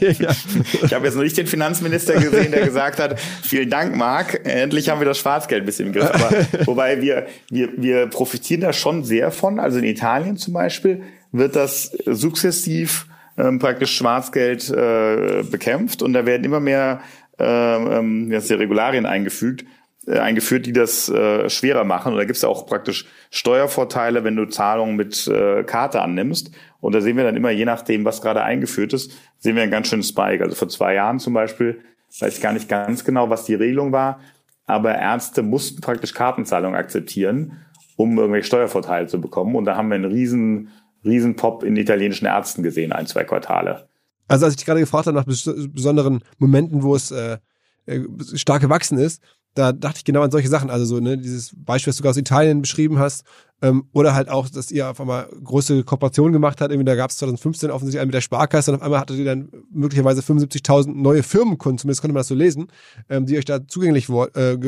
Ich habe jetzt noch nicht den Finanzminister gesehen, der gesagt hat, vielen Dank, Marc, endlich haben wir das Schwarzgeld ein bisschen im Griff. Aber, <laughs> wobei wir, wir, wir profitieren da schon sehr von. Also in Italien zum Beispiel wird das sukzessiv ähm, praktisch Schwarzgeld äh, bekämpft und da werden immer mehr äh, ähm, Regularien eingefügt, äh, eingeführt, die das äh, schwerer machen. Und da gibt es auch praktisch Steuervorteile, wenn du Zahlungen mit äh, Karte annimmst. Und da sehen wir dann immer, je nachdem, was gerade eingeführt ist, sehen wir einen ganz schönen Spike. Also vor zwei Jahren zum Beispiel, weiß ich gar nicht ganz genau, was die Regelung war, aber Ärzte mussten praktisch Kartenzahlungen akzeptieren, um irgendwelche Steuervorteile zu bekommen. Und da haben wir einen riesen, riesen Pop in italienischen Ärzten gesehen, ein, zwei Quartale. Also als ich dich gerade gefragt habe nach besonderen Momenten, wo es äh, äh stark gewachsen ist, da dachte ich genau an solche Sachen, also so, ne, dieses Beispiel, das du aus Italien beschrieben hast, ähm, oder halt auch, dass ihr auf einmal große Kooperationen gemacht habt, irgendwie da gab es 2015 offensichtlich einen mit der Sparkasse und auf einmal hattet ihr dann möglicherweise 75.000 neue Firmenkunden, zumindest konnte man das so lesen, ähm, die euch da zugänglich, äh, äh,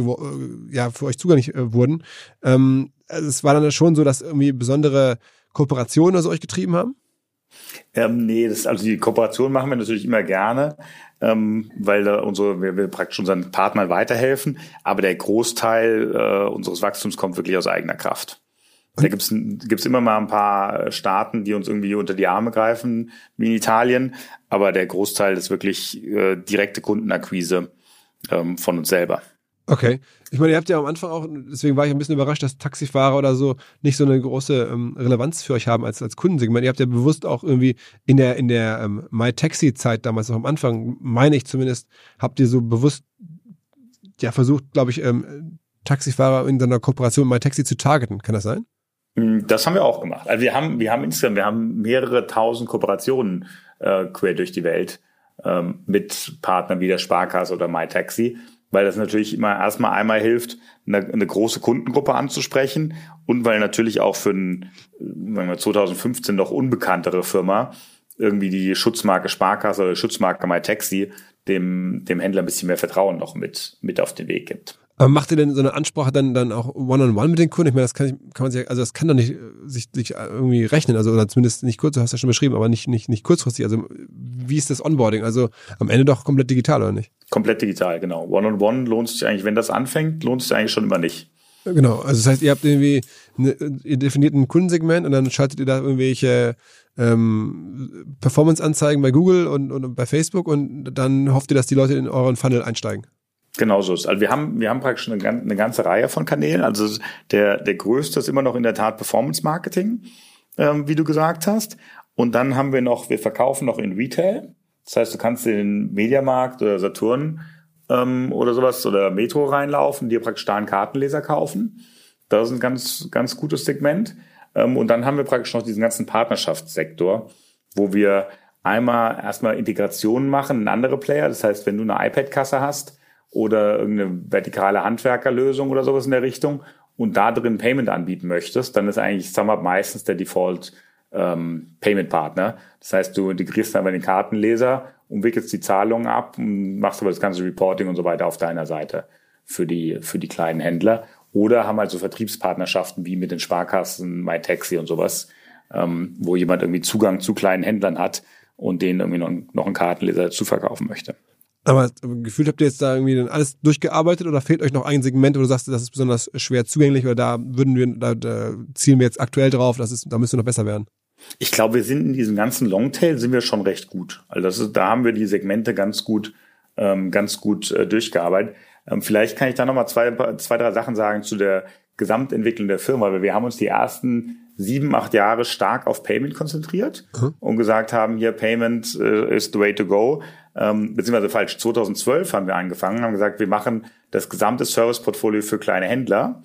ja, für euch zugänglich äh, wurden. Ähm, also es war dann schon so, dass irgendwie besondere Kooperationen aus euch getrieben haben? Ähm, nee, das, also die Kooperation machen wir natürlich immer gerne, ähm, weil da unsere, wir, wir praktisch unseren Partnern weiterhelfen, aber der Großteil äh, unseres Wachstums kommt wirklich aus eigener Kraft. Da gibt's gibt's immer mal ein paar Staaten, die uns irgendwie unter die Arme greifen, wie in Italien, aber der Großteil ist wirklich äh, direkte Kundenakquise ähm, von uns selber. Okay. Ich meine, ihr habt ja am Anfang auch, deswegen war ich ein bisschen überrascht, dass Taxifahrer oder so nicht so eine große ähm, Relevanz für euch haben als, als Kundensegment. Ihr habt ja bewusst auch irgendwie in der, in der ähm, MyTaxi-Zeit damals noch am Anfang, meine ich zumindest, habt ihr so bewusst ja versucht, glaube ich, ähm, Taxifahrer in so einer Kooperation mit MyTaxi zu targeten. Kann das sein? Hm, das haben wir auch gemacht. Also wir haben, wir haben insgesamt, wir haben mehrere tausend Kooperationen äh, quer durch die Welt ähm, mit Partnern wie der Sparkasse oder MyTaxi weil das natürlich immer erstmal einmal hilft, eine, eine große Kundengruppe anzusprechen und weil natürlich auch für ein, sagen wir 2015 noch unbekanntere Firma irgendwie die Schutzmarke Sparkasse oder Schutzmarke MyTaxi dem, dem Händler ein bisschen mehr Vertrauen noch mit, mit auf den Weg gibt. Aber macht ihr denn so eine Ansprache dann, dann auch one-on-one -on -one mit den Kunden? Ich meine, das kann, kann man sich, also das kann doch nicht äh, sich, sich irgendwie rechnen, also oder zumindest nicht kurz, du hast ja schon beschrieben, aber nicht, nicht, nicht kurzfristig. Also wie ist das Onboarding? Also am Ende doch komplett digital, oder nicht? Komplett digital, genau. One-on-one -on -one lohnt sich eigentlich, wenn das anfängt, lohnt sich eigentlich schon immer nicht. Genau, also das heißt, ihr habt irgendwie, eine, ihr definiert ein Kundensegment und dann schaltet ihr da irgendwelche ähm, Performance-Anzeigen bei Google und, und bei Facebook und dann hofft ihr, dass die Leute in euren Funnel einsteigen. Genau so ist. Also wir haben, wir haben praktisch eine, eine ganze Reihe von Kanälen. Also der, der größte ist immer noch in der Tat Performance Marketing, ähm, wie du gesagt hast. Und dann haben wir noch, wir verkaufen noch in Retail. Das heißt, du kannst in den Mediamarkt oder Saturn ähm, oder sowas oder Metro reinlaufen, dir praktisch da einen Kartenleser kaufen. Das ist ein ganz, ganz gutes Segment. Ähm, und dann haben wir praktisch noch diesen ganzen Partnerschaftssektor, wo wir einmal erstmal Integrationen machen in andere Player. Das heißt, wenn du eine iPad-Kasse hast, oder irgendeine vertikale Handwerkerlösung oder sowas in der Richtung und da drin Payment anbieten möchtest, dann ist eigentlich SumUp meistens der Default ähm, Payment Partner. Das heißt, du integrierst einfach den Kartenleser, umwickelst die Zahlungen ab und machst aber das ganze Reporting und so weiter auf deiner Seite für die, für die kleinen Händler. Oder haben halt so Vertriebspartnerschaften wie mit den Sparkassen, MyTaxi und sowas, ähm, wo jemand irgendwie Zugang zu kleinen Händlern hat und denen irgendwie noch, noch einen Kartenleser zu verkaufen möchte. Aber gefühlt habt ihr jetzt da irgendwie dann alles durchgearbeitet oder fehlt euch noch ein Segment, wo du sagst, das ist besonders schwer zugänglich oder da würden wir, da, da zielen wir jetzt aktuell drauf, das ist, da müsste noch besser werden? Ich glaube, wir sind in diesem ganzen Longtail sind wir schon recht gut. Also das ist, da haben wir die Segmente ganz gut, ähm, ganz gut äh, durchgearbeitet. Ähm, vielleicht kann ich da noch mal zwei, zwei, drei Sachen sagen zu der Gesamtentwicklung der Firma, weil wir haben uns die ersten sieben, acht Jahre stark auf Payment konzentriert mhm. und gesagt haben, hier Payment äh, is the way to go ähm, beziehungsweise falsch, 2012 haben wir angefangen, haben gesagt, wir machen das gesamte Serviceportfolio für kleine Händler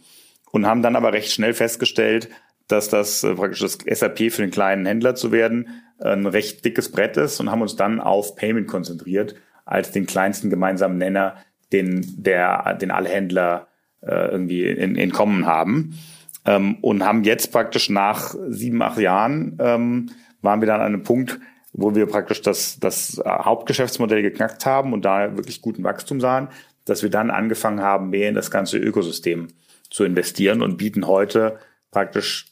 und haben dann aber recht schnell festgestellt, dass das äh, praktisch das SAP für den kleinen Händler zu werden ein recht dickes Brett ist und haben uns dann auf Payment konzentriert als den kleinsten gemeinsamen Nenner, den der den alle Händler äh, irgendwie in, in Kommen haben ähm, und haben jetzt praktisch nach sieben acht Jahren ähm, waren wir dann an einem Punkt, wo wir praktisch das das Hauptgeschäftsmodell geknackt haben und da wirklich guten Wachstum sahen, dass wir dann angefangen haben, mehr in das ganze Ökosystem zu investieren und bieten heute praktisch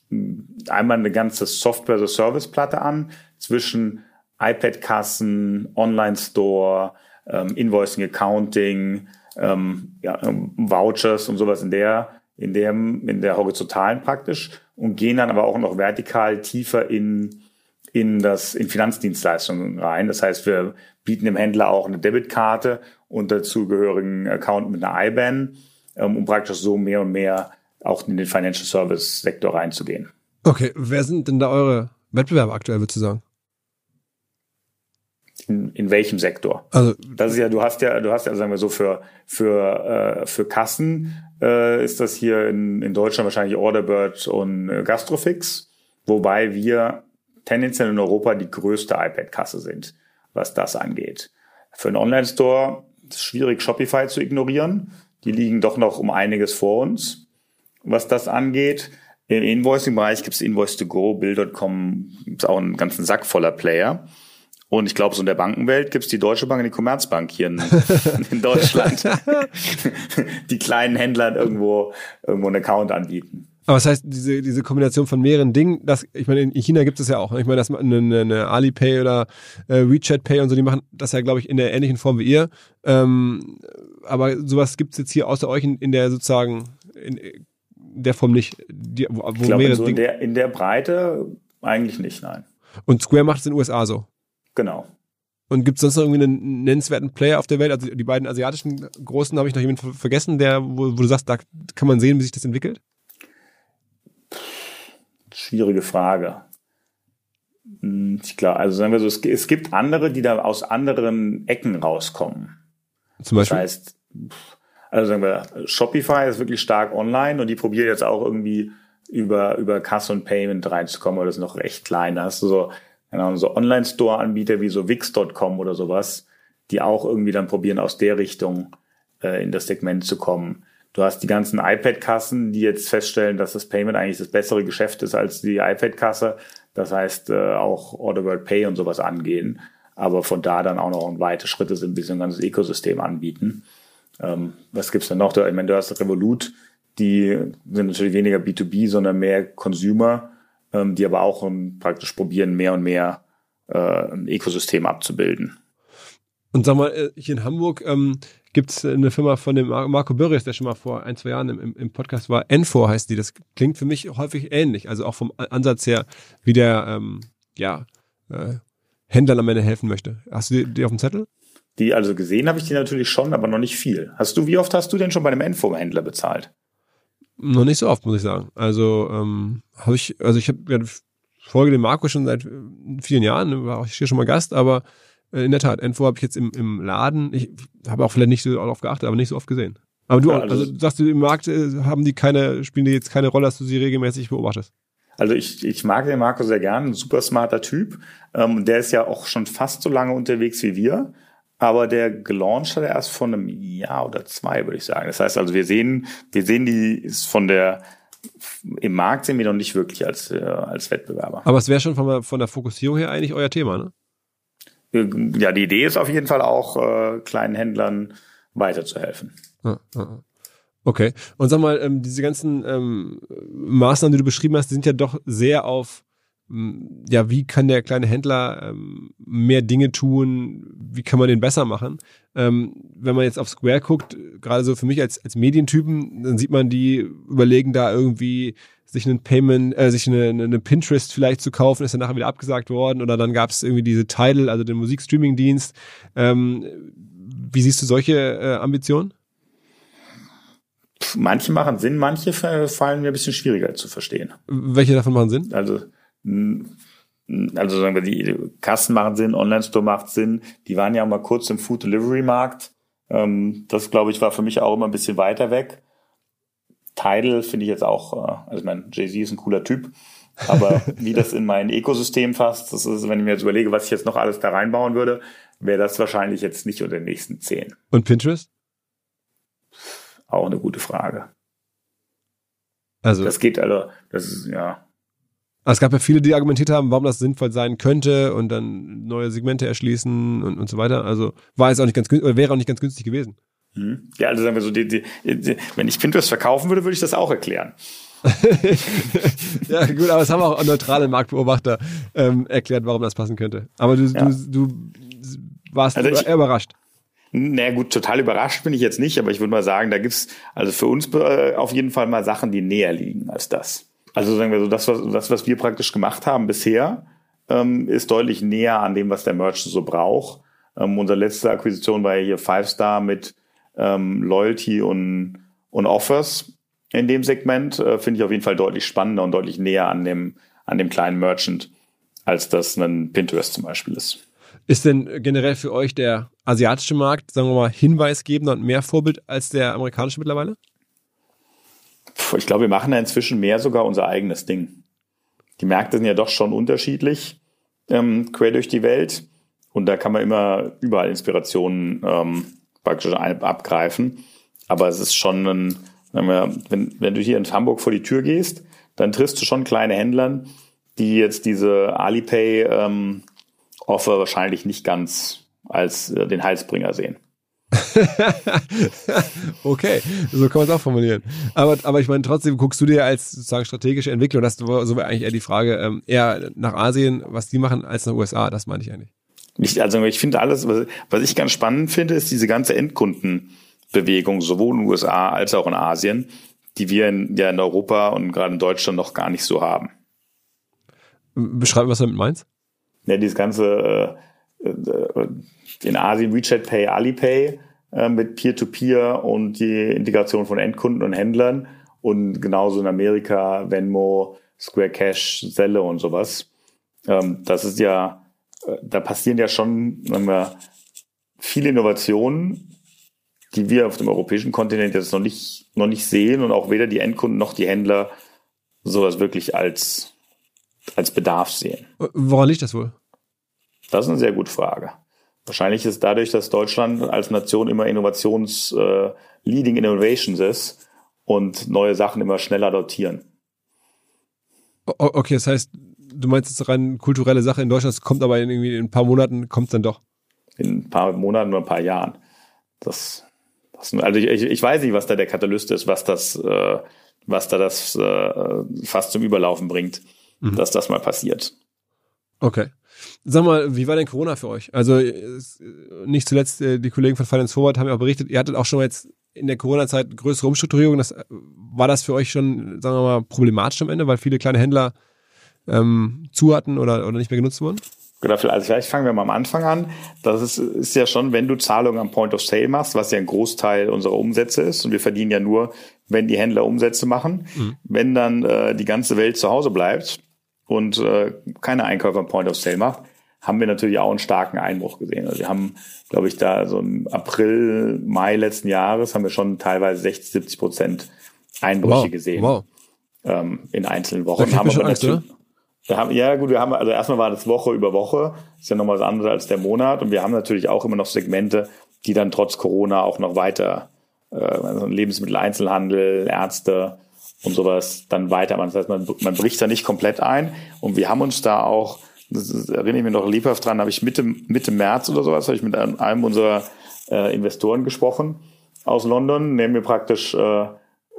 einmal eine ganze Software-as-a-Service-Platte an zwischen iPad-Kassen, Online-Store, ähm, Invoicing, Accounting, ähm, ja, ähm, Vouchers und sowas in der, in dem, in der horizontalen praktisch und gehen dann aber auch noch vertikal tiefer in, in das, in Finanzdienstleistungen rein. Das heißt, wir bieten dem Händler auch eine Debitkarte und dazu gehörigen Account mit einer IBAN, ähm, um praktisch so mehr und mehr auch in den Financial Service Sektor reinzugehen. Okay, wer sind denn da eure Wettbewerber aktuell, würdest du sagen? In, in welchem Sektor? Also das ist ja, du hast ja, du hast ja, sagen wir so, für für äh, für Kassen äh, ist das hier in, in Deutschland wahrscheinlich Orderbird und äh, Gastrofix, wobei wir tendenziell in Europa die größte iPad-Kasse sind, was das angeht. Für einen Online-Store ist es schwierig, Shopify zu ignorieren. Die liegen doch noch um einiges vor uns was das angeht. Im Invoicing-Bereich gibt es Invoice2Go, Bill.com, gibt es auch einen ganzen Sack voller Player. Und ich glaube, so in der Bankenwelt gibt es die Deutsche Bank und die Commerzbank hier in, <laughs> in Deutschland, die kleinen Händlern irgendwo, irgendwo einen Account anbieten. Aber das heißt, diese, diese Kombination von mehreren Dingen, das, ich meine, in China gibt es ja auch. Ich meine, dass eine, eine Alipay oder äh, WeChat Pay und so, die machen das ja, glaube ich, in der ähnlichen Form wie ihr. Ähm, aber sowas gibt es jetzt hier außer euch in, in der sozusagen in, der Form nicht. Die, wo, wo ich glaube, so in, der, in der Breite eigentlich nicht, nein. Und Square macht es in den USA so. Genau. Und gibt es sonst noch irgendwie einen nennenswerten Player auf der Welt? Also die beiden asiatischen großen habe ich noch jemanden vergessen, der, wo, wo, du sagst, da kann man sehen, wie sich das entwickelt? Schwierige Frage. Hm, ich glaube, also sagen wir so, es, es, gibt andere, die da aus anderen Ecken rauskommen. Zum Beispiel? Das heißt, also sagen wir, Shopify ist wirklich stark online und die probieren jetzt auch irgendwie über, über Kasse und Payment reinzukommen, weil das ist noch recht klein. Da hast du so, genau, so Online-Store-Anbieter wie so Wix.com oder sowas, die auch irgendwie dann probieren, aus der Richtung äh, in das Segment zu kommen. Du hast die ganzen iPad-Kassen, die jetzt feststellen, dass das Payment eigentlich das bessere Geschäft ist als die iPad-Kasse. Das heißt, äh, auch Order Pay und sowas angehen. Aber von da dann auch noch weite Schritte sind, bis sie ein ganzes Ökosystem anbieten. Ähm, was gibt's denn noch? Ich meine, du hast Revolut, die sind natürlich weniger B2B, sondern mehr Consumer, ähm, die aber auch um, praktisch probieren, mehr und mehr äh, ein Ökosystem abzubilden. Und sag mal, äh, hier in Hamburg ähm, gibt es eine Firma von dem Marco Börries, der schon mal vor ein, zwei Jahren im, im Podcast war. Enfor heißt die. Das klingt für mich häufig ähnlich. Also auch vom Ansatz her, wie der ähm, ja, äh, Händler am Ende helfen möchte. Hast du die, die auf dem Zettel? Die, also gesehen habe ich die natürlich schon, aber noch nicht viel. Hast du, wie oft hast du denn schon bei einem Info-Händler bezahlt? Noch nicht so oft, muss ich sagen. Also ähm, habe ich, also ich habe ja, folge dem Marco schon seit vielen Jahren, war auch hier schon mal Gast, aber äh, in der Tat, Info habe ich jetzt im, im Laden, ich habe auch vielleicht nicht so darauf geachtet, aber nicht so oft gesehen. Aber du, ja, also, also sagst du, im Markt äh, haben die keine, spielen die jetzt keine Rolle, dass du sie regelmäßig beobachtest? Also ich, ich mag den Marco sehr gern, ein super smarter Typ. Ähm, der ist ja auch schon fast so lange unterwegs wie wir. Aber der gelauncht hat er erst vor einem Jahr oder zwei, würde ich sagen. Das heißt also, wir sehen, wir sehen die ist von der im Markt sehen wir noch nicht wirklich als, äh, als Wettbewerber. Aber es wäre schon von der, von der Fokussierung her eigentlich euer Thema, ne? Ja, die Idee ist auf jeden Fall auch, äh, kleinen Händlern weiterzuhelfen. Okay. Und sag mal, ähm, diese ganzen ähm, Maßnahmen, die du beschrieben hast, die sind ja doch sehr auf ja, wie kann der kleine Händler ähm, mehr Dinge tun, wie kann man den besser machen? Ähm, wenn man jetzt auf Square guckt, gerade so für mich als, als Medientypen, dann sieht man, die überlegen da irgendwie, sich einen Payment, äh, sich eine, eine Pinterest vielleicht zu kaufen, ist dann nachher wieder abgesagt worden oder dann gab es irgendwie diese Tidal, also den Musikstreaming-Dienst. Ähm, wie siehst du solche äh, Ambitionen? Manche machen Sinn, manche fallen mir ein bisschen schwieriger zu verstehen. Welche davon machen Sinn? Also also sagen wir, die Kassen machen Sinn, Online-Store macht Sinn. Die waren ja mal kurz im Food-Delivery-Markt. Ähm, das, glaube ich, war für mich auch immer ein bisschen weiter weg. Tidal finde ich jetzt auch, äh, also ich meine, Jay-Z ist ein cooler Typ, aber <laughs> wie das in mein Ökosystem fasst, das ist, wenn ich mir jetzt überlege, was ich jetzt noch alles da reinbauen würde, wäre das wahrscheinlich jetzt nicht unter den nächsten zehn. Und Pinterest? Auch eine gute Frage. Also, Das geht also, das ist, ja. Es gab ja viele, die argumentiert haben, warum das sinnvoll sein könnte und dann neue Segmente erschließen und, und so weiter. Also war es auch nicht ganz günstig, oder wäre auch nicht ganz günstig gewesen. Hm. Ja, also sagen wir so, die, die, die, wenn ich Pinterest verkaufen würde, würde ich das auch erklären. <laughs> ja, gut, aber es haben auch neutrale Marktbeobachter ähm, erklärt, warum das passen könnte. Aber du, Ja. du, du warst Also ich- eher überrascht. Na gut, total überrascht bin ich jetzt nicht, aber ich würde mal sagen, da gibt's also für uns äh, auf jeden Fall mal Sachen, die näher liegen als das. Also sagen wir so, das, was, das, was wir praktisch gemacht haben bisher, ähm, ist deutlich näher an dem, was der Merchant so braucht. Ähm, unsere letzte Akquisition war ja hier Five Star mit ähm, Loyalty und, und Offers in dem Segment. Äh, Finde ich auf jeden Fall deutlich spannender und deutlich näher an dem, an dem kleinen Merchant, als das ein Pinterest zum Beispiel ist. Ist denn generell für euch der asiatische Markt, sagen wir mal, hinweisgebender und mehr Vorbild als der amerikanische mittlerweile? Ich glaube, wir machen da inzwischen mehr sogar unser eigenes Ding. Die Märkte sind ja doch schon unterschiedlich, ähm, quer durch die Welt. Und da kann man immer überall Inspirationen ähm, praktisch abgreifen. Aber es ist schon ein, wenn, wenn du hier in Hamburg vor die Tür gehst, dann triffst du schon kleine Händlern, die jetzt diese Alipay ähm, Offer wahrscheinlich nicht ganz als äh, den Heilsbringer sehen. <laughs> okay, so kann man es auch formulieren. Aber, aber ich meine, trotzdem guckst du dir als sozusagen strategische Entwicklung, das war so wäre eigentlich eher die Frage, ähm, eher nach Asien, was die machen, als nach USA, das meine ich eigentlich. Ich, also ich finde alles, was, was ich ganz spannend finde, ist diese ganze Endkundenbewegung, sowohl in den USA als auch in Asien, die wir in, ja in Europa und gerade in Deutschland noch gar nicht so haben. Beschreib, was du damit meinst. Ja, dieses ganze äh, äh, in Asien WeChat Pay, Alipay äh, mit Peer-to-Peer und die Integration von Endkunden und Händlern und genauso in Amerika Venmo, Square Cash, Zelle und sowas. Ähm, das ist ja, äh, da passieren ja schon sagen wir, viele Innovationen, die wir auf dem europäischen Kontinent jetzt noch nicht, noch nicht sehen und auch weder die Endkunden noch die Händler sowas wirklich als, als Bedarf sehen. Woran liegt das wohl? Das ist eine sehr gute Frage. Wahrscheinlich ist dadurch, dass Deutschland als Nation immer Innovations äh, Leading Innovations ist und neue Sachen immer schneller adoptieren. Okay, das heißt, du meinst jetzt rein kulturelle Sache in Deutschland, es kommt aber in irgendwie in ein paar Monaten, kommt dann doch. In ein paar Monaten oder ein paar Jahren. Das, das also ich, ich ich weiß nicht, was da der Katalyst ist, was das, äh, was da das äh, fast zum Überlaufen bringt, dass das mal passiert. Okay. Sag mal, wie war denn Corona für euch? Also es- nicht zuletzt äh, die Kollegen von Finance Forward haben ja auch berichtet, ihr hattet auch schon mal jetzt in der Corona-Zeit größere Umstrukturierung. Das, äh, war das für euch schon, sagen wir mal, problematisch am Ende, weil viele kleine Händler ähm, zu hatten oder, oder nicht mehr genutzt wurden? Genau, also vielleicht fangen wir mal am Anfang an. Das ist, ist ja schon, wenn du Zahlungen am Point of Sale machst, was ja ein Großteil unserer Umsätze ist. Und wir verdienen ja nur, wenn die Händler Umsätze machen. Wenn dann äh, die ganze Welt zu Hause bleibt und äh, keine Einkäufe am Point of Sale macht, haben wir natürlich auch einen starken Einbruch gesehen. Also wir haben, glaube ich, da so im April, Mai letzten Jahres haben wir schon teilweise 60, 70 Prozent Einbrüche gesehen Wow. ähm, in einzelnen Wochen. man schon Angst, wir haben, ja, gut, wir haben, also erstmal war das Woche über Woche, ist ja nochmal was anderes als der Monat. Und wir haben natürlich auch immer noch Segmente, die dann trotz Corona auch noch weiter, äh, also Lebensmitteleinzelhandel, Ärzte und sowas dann weitermachen. Das heißt, man, man bricht da nicht komplett ein. Und wir haben uns da auch, das erinnere ich mich noch lebhaft dran, habe ich Mitte, Mitte März oder sowas, habe ich mit einem, unserer äh, Investoren gesprochen aus London, der mir praktisch äh,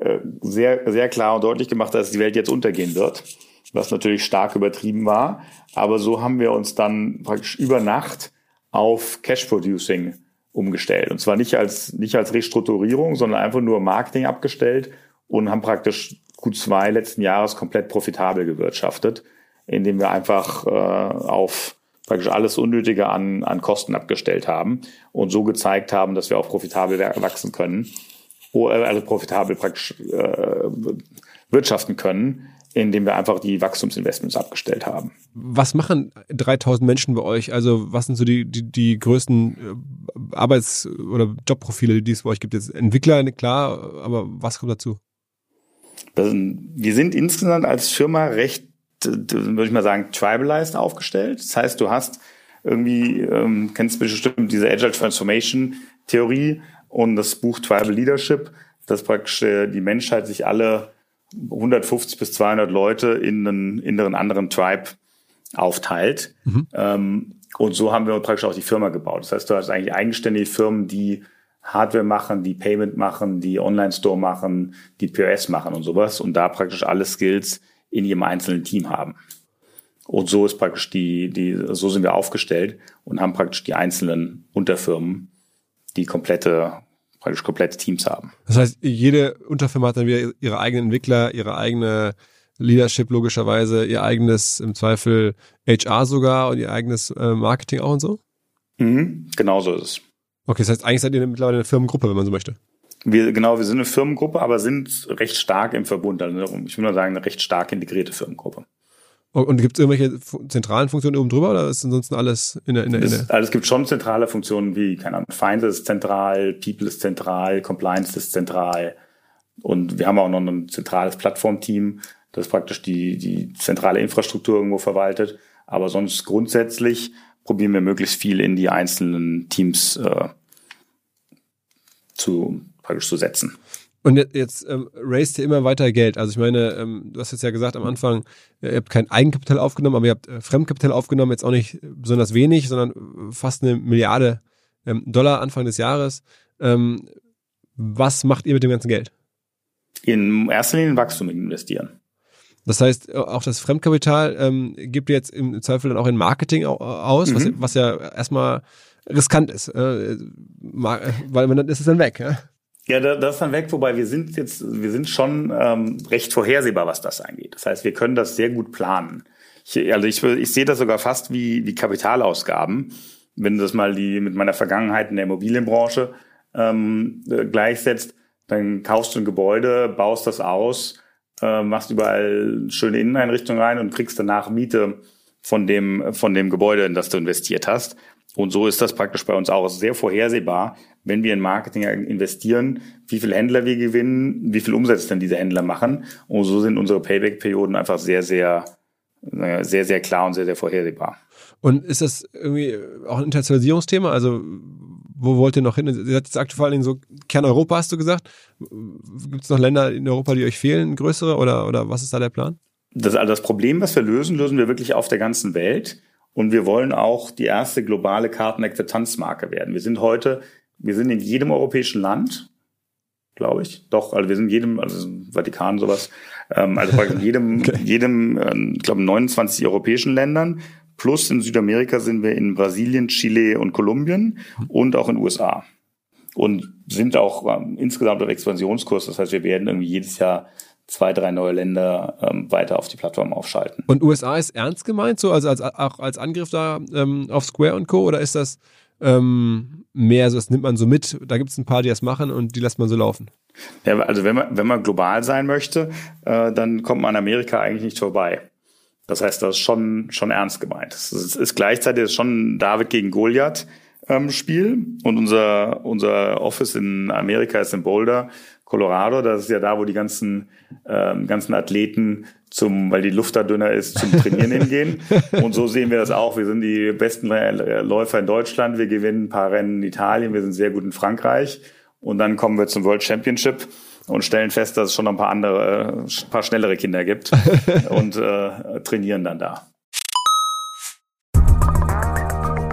äh, sehr, sehr klar und deutlich gemacht, dass die Welt jetzt untergehen wird, was natürlich stark übertrieben war. Aber so haben wir uns dann praktisch über Nacht auf Cash Producing umgestellt. Und zwar nicht als, nicht als Restrukturierung, sondern einfach nur Marketing abgestellt und haben praktisch Q2 letzten Jahres komplett profitabel gewirtschaftet, indem wir einfach äh, auf praktisch alles Unnötige an, an Kosten abgestellt haben und so gezeigt haben, dass wir auch profitabel wachsen können, also profitabel praktisch äh, wirtschaften können, indem wir einfach die Wachstumsinvestments abgestellt haben. Was machen 3000 Menschen bei euch? Also was sind so die, die, die größten äh, Arbeits- oder Jobprofile, die es bei euch gibt? Jetzt Entwickler, klar, aber was kommt dazu? Wir sind insgesamt als Firma recht, würde ich mal sagen, tribalized aufgestellt. Das heißt, du hast irgendwie, ähm, kennst bestimmt diese Agile Transformation Theorie und das Buch Tribal Leadership, dass praktisch äh, die Menschheit sich alle 150 bis 200 Leute in einen, in einen anderen Tribe aufteilt. Mhm. Ähm, und so haben wir praktisch auch die Firma gebaut. Das heißt, du hast eigentlich eigenständige Firmen, die Hardware machen, die Payment machen, die Online-Store machen, die POS machen und sowas und da praktisch alle Skills in ihrem einzelnen Team haben. Und so ist praktisch die, die, so sind wir aufgestellt und haben praktisch die einzelnen Unterfirmen, die komplette, praktisch komplette Teams haben. Das heißt, jede Unterfirma hat dann wieder ihre eigenen Entwickler, ihre eigene Leadership logischerweise, ihr eigenes im Zweifel HR sogar und ihr eigenes äh, Marketing auch und so? Mhm, genau so ist es. Okay, das heißt, eigentlich seid ihr mittlerweile eine Firmengruppe, wenn man so möchte. Wir, genau, wir sind eine Firmengruppe, aber sind recht stark im Verbund. Also ich würde mal sagen, eine recht stark integrierte Firmengruppe. Und gibt es irgendwelche zentralen Funktionen oben drüber oder ist ansonsten alles in der, in der, in der? Also es gibt schon zentrale Funktionen wie, keine Ahnung, Find ist zentral, People ist zentral, Compliance ist zentral. Und wir haben auch noch ein zentrales Plattformteam, das praktisch die, die zentrale Infrastruktur irgendwo verwaltet. Aber sonst grundsätzlich probieren wir möglichst viel in die einzelnen Teams äh, zu praktisch zu setzen. Und jetzt, jetzt ähm, raised ihr immer weiter Geld. Also ich meine, ähm, du hast jetzt ja gesagt am Anfang, ihr habt kein Eigenkapital aufgenommen, aber ihr habt äh, Fremdkapital aufgenommen, jetzt auch nicht besonders wenig, sondern äh, fast eine Milliarde ähm, Dollar Anfang des Jahres. Ähm, was macht ihr mit dem ganzen Geld? In erster Linie in Wachstum investieren. Das heißt, auch das Fremdkapital ähm, gibt ihr jetzt im Zweifel dann auch in Marketing aus, mhm. was, was ja erstmal riskant ist, äh, weil dann ist es dann weg. Ja? Ja, das ist dann weg, wobei wir sind jetzt, wir sind schon ähm, recht vorhersehbar, was das angeht. Das heißt, wir können das sehr gut planen. Ich, also ich, ich sehe das sogar fast wie, wie Kapitalausgaben, wenn du das mal die mit meiner Vergangenheit in der Immobilienbranche ähm, äh, gleichsetzt, dann kaufst du ein Gebäude, baust das aus, äh, machst überall schöne Inneneinrichtungen rein und kriegst danach Miete von dem, von dem Gebäude, in das du investiert hast. Und so ist das praktisch bei uns auch sehr vorhersehbar, wenn wir in Marketing investieren, wie viele Händler wir gewinnen, wie viel Umsatz denn diese Händler machen. Und so sind unsere Payback-Perioden einfach sehr, sehr, sehr, sehr klar und sehr, sehr vorhersehbar. Und ist das irgendwie auch ein Internationalisierungsthema? Also wo wollt ihr noch hin? Ihr seid jetzt aktuell vor allen Dingen so Kerneuropa, hast du gesagt. Gibt es noch Länder in Europa, die euch fehlen, größere oder, oder was ist da der Plan? Das, also das Problem, was wir lösen, lösen wir wirklich auf der ganzen Welt. Und wir wollen auch die erste globale Kartenakzeptanzmarke werden. Wir sind heute, wir sind in jedem europäischen Land, glaube ich. Doch, also wir sind in jedem, also Vatikan sowas, ähm, also in jedem, <laughs> okay. jedem, äh, ich glaube 29 europäischen Ländern. Plus in Südamerika sind wir in Brasilien, Chile und Kolumbien und auch in den USA. Und sind auch ähm, insgesamt auf Expansionskurs. Das heißt, wir werden irgendwie jedes Jahr zwei, drei neue Länder ähm, weiter auf die Plattform aufschalten. Und USA ist ernst gemeint, so also als, auch als Angriff da ähm, auf Square und Co. Oder ist das ähm, mehr so, das nimmt man so mit, da gibt es ein paar, die das machen und die lässt man so laufen? Ja, also wenn man, wenn man global sein möchte, äh, dann kommt man an Amerika eigentlich nicht vorbei. Das heißt, das ist schon, schon ernst gemeint. Es ist, ist gleichzeitig schon David gegen Goliath ähm, Spiel und unser, unser Office in Amerika ist in Boulder Colorado. Das ist ja da, wo die ganzen, ähm, ganzen Athleten zum, weil die Luft da dünner ist, zum Trainieren <laughs> hingehen. Und so sehen wir das auch. Wir sind die besten Läufer in Deutschland. Wir gewinnen ein paar Rennen in Italien. Wir sind sehr gut in Frankreich. Und dann kommen wir zum World Championship und stellen fest, dass es schon noch ein paar andere, ein paar schnellere Kinder gibt <laughs> und äh, trainieren dann da.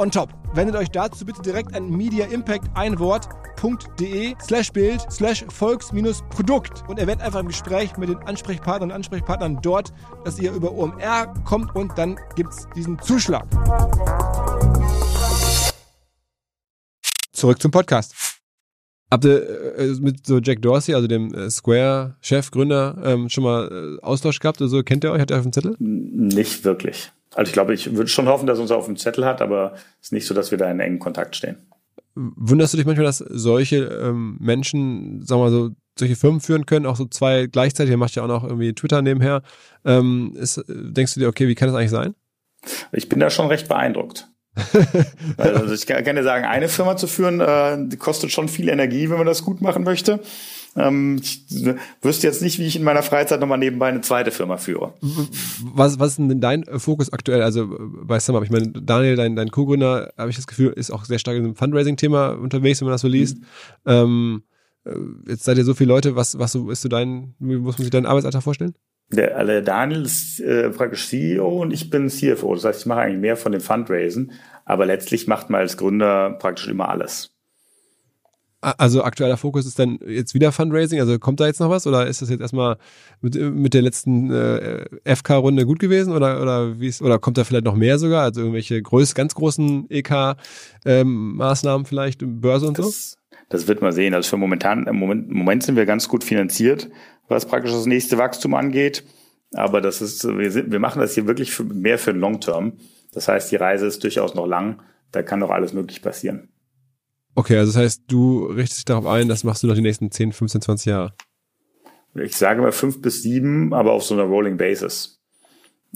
on top. Wendet euch dazu bitte direkt an Media Impact ein Wort.de slash Bild slash Volks-Produkt und erwähnt einfach im Gespräch mit den Ansprechpartnern und Ansprechpartnern dort, dass ihr über OMR kommt und dann gibt's diesen Zuschlag. Zurück zum Podcast. Habt ihr äh, mit so Jack Dorsey, also dem äh, Square-Chef, Gründer, ähm, schon mal äh, Austausch gehabt? Also kennt ihr euch? Hat er auf dem Zettel? Nicht wirklich. Also ich glaube, ich würde schon hoffen, dass er uns auf dem Zettel hat, aber es ist nicht so, dass wir da in engen Kontakt stehen. Wunderst du dich manchmal, dass solche ähm, Menschen, sagen wir mal so, solche Firmen führen können, auch so zwei gleichzeitig, er macht ja auch noch irgendwie Twitter nebenher. Ähm, ist, denkst du dir, okay, wie kann das eigentlich sein? Ich bin da schon recht beeindruckt. <laughs> also ich kann, dir sagen, eine Firma zu führen, äh, kostet schon viel Energie, wenn man das gut machen möchte. Ähm, ich wüsste jetzt nicht, wie ich in meiner Freizeit nochmal nebenbei eine zweite Firma führe. Was, was ist denn dein Fokus aktuell? Also bei SumUp, ich meine, Daniel, dein, dein Co-Gründer, habe ich das Gefühl, ist auch sehr stark in dem Fundraising-Thema unterwegs, wenn man das so liest. Mhm. Ähm, äh, jetzt seid ihr so viele Leute, was, was so ist so dein, wie muss man sich deinen Arbeitsalltag vorstellen? Der, also Daniel ist äh, praktisch CEO und ich bin CFO. Das heißt, ich mache eigentlich mehr von dem Fundraisen, aber letztlich macht man als Gründer praktisch immer alles. Also aktueller Fokus ist dann jetzt wieder Fundraising, also kommt da jetzt noch was oder ist das jetzt erstmal mit, mit der letzten äh, FK-Runde gut gewesen oder oder wie ist, oder kommt da vielleicht noch mehr sogar, also irgendwelche groß, ganz großen EK-Maßnahmen ähm, vielleicht, Börse und das, so? Das wird man sehen. Also für momentan, im Moment, im Moment sind wir ganz gut finanziert, was praktisch das nächste Wachstum angeht. Aber das ist, wir, sind, wir machen das hier wirklich für, mehr für den Long Term. Das heißt, die Reise ist durchaus noch lang. Da kann noch alles möglich passieren. Okay, also das heißt, du richtest dich darauf ein, das machst du noch die nächsten 10, 15, 20 Jahre. Ich sage mal fünf bis sieben, aber auf so einer Rolling Basis.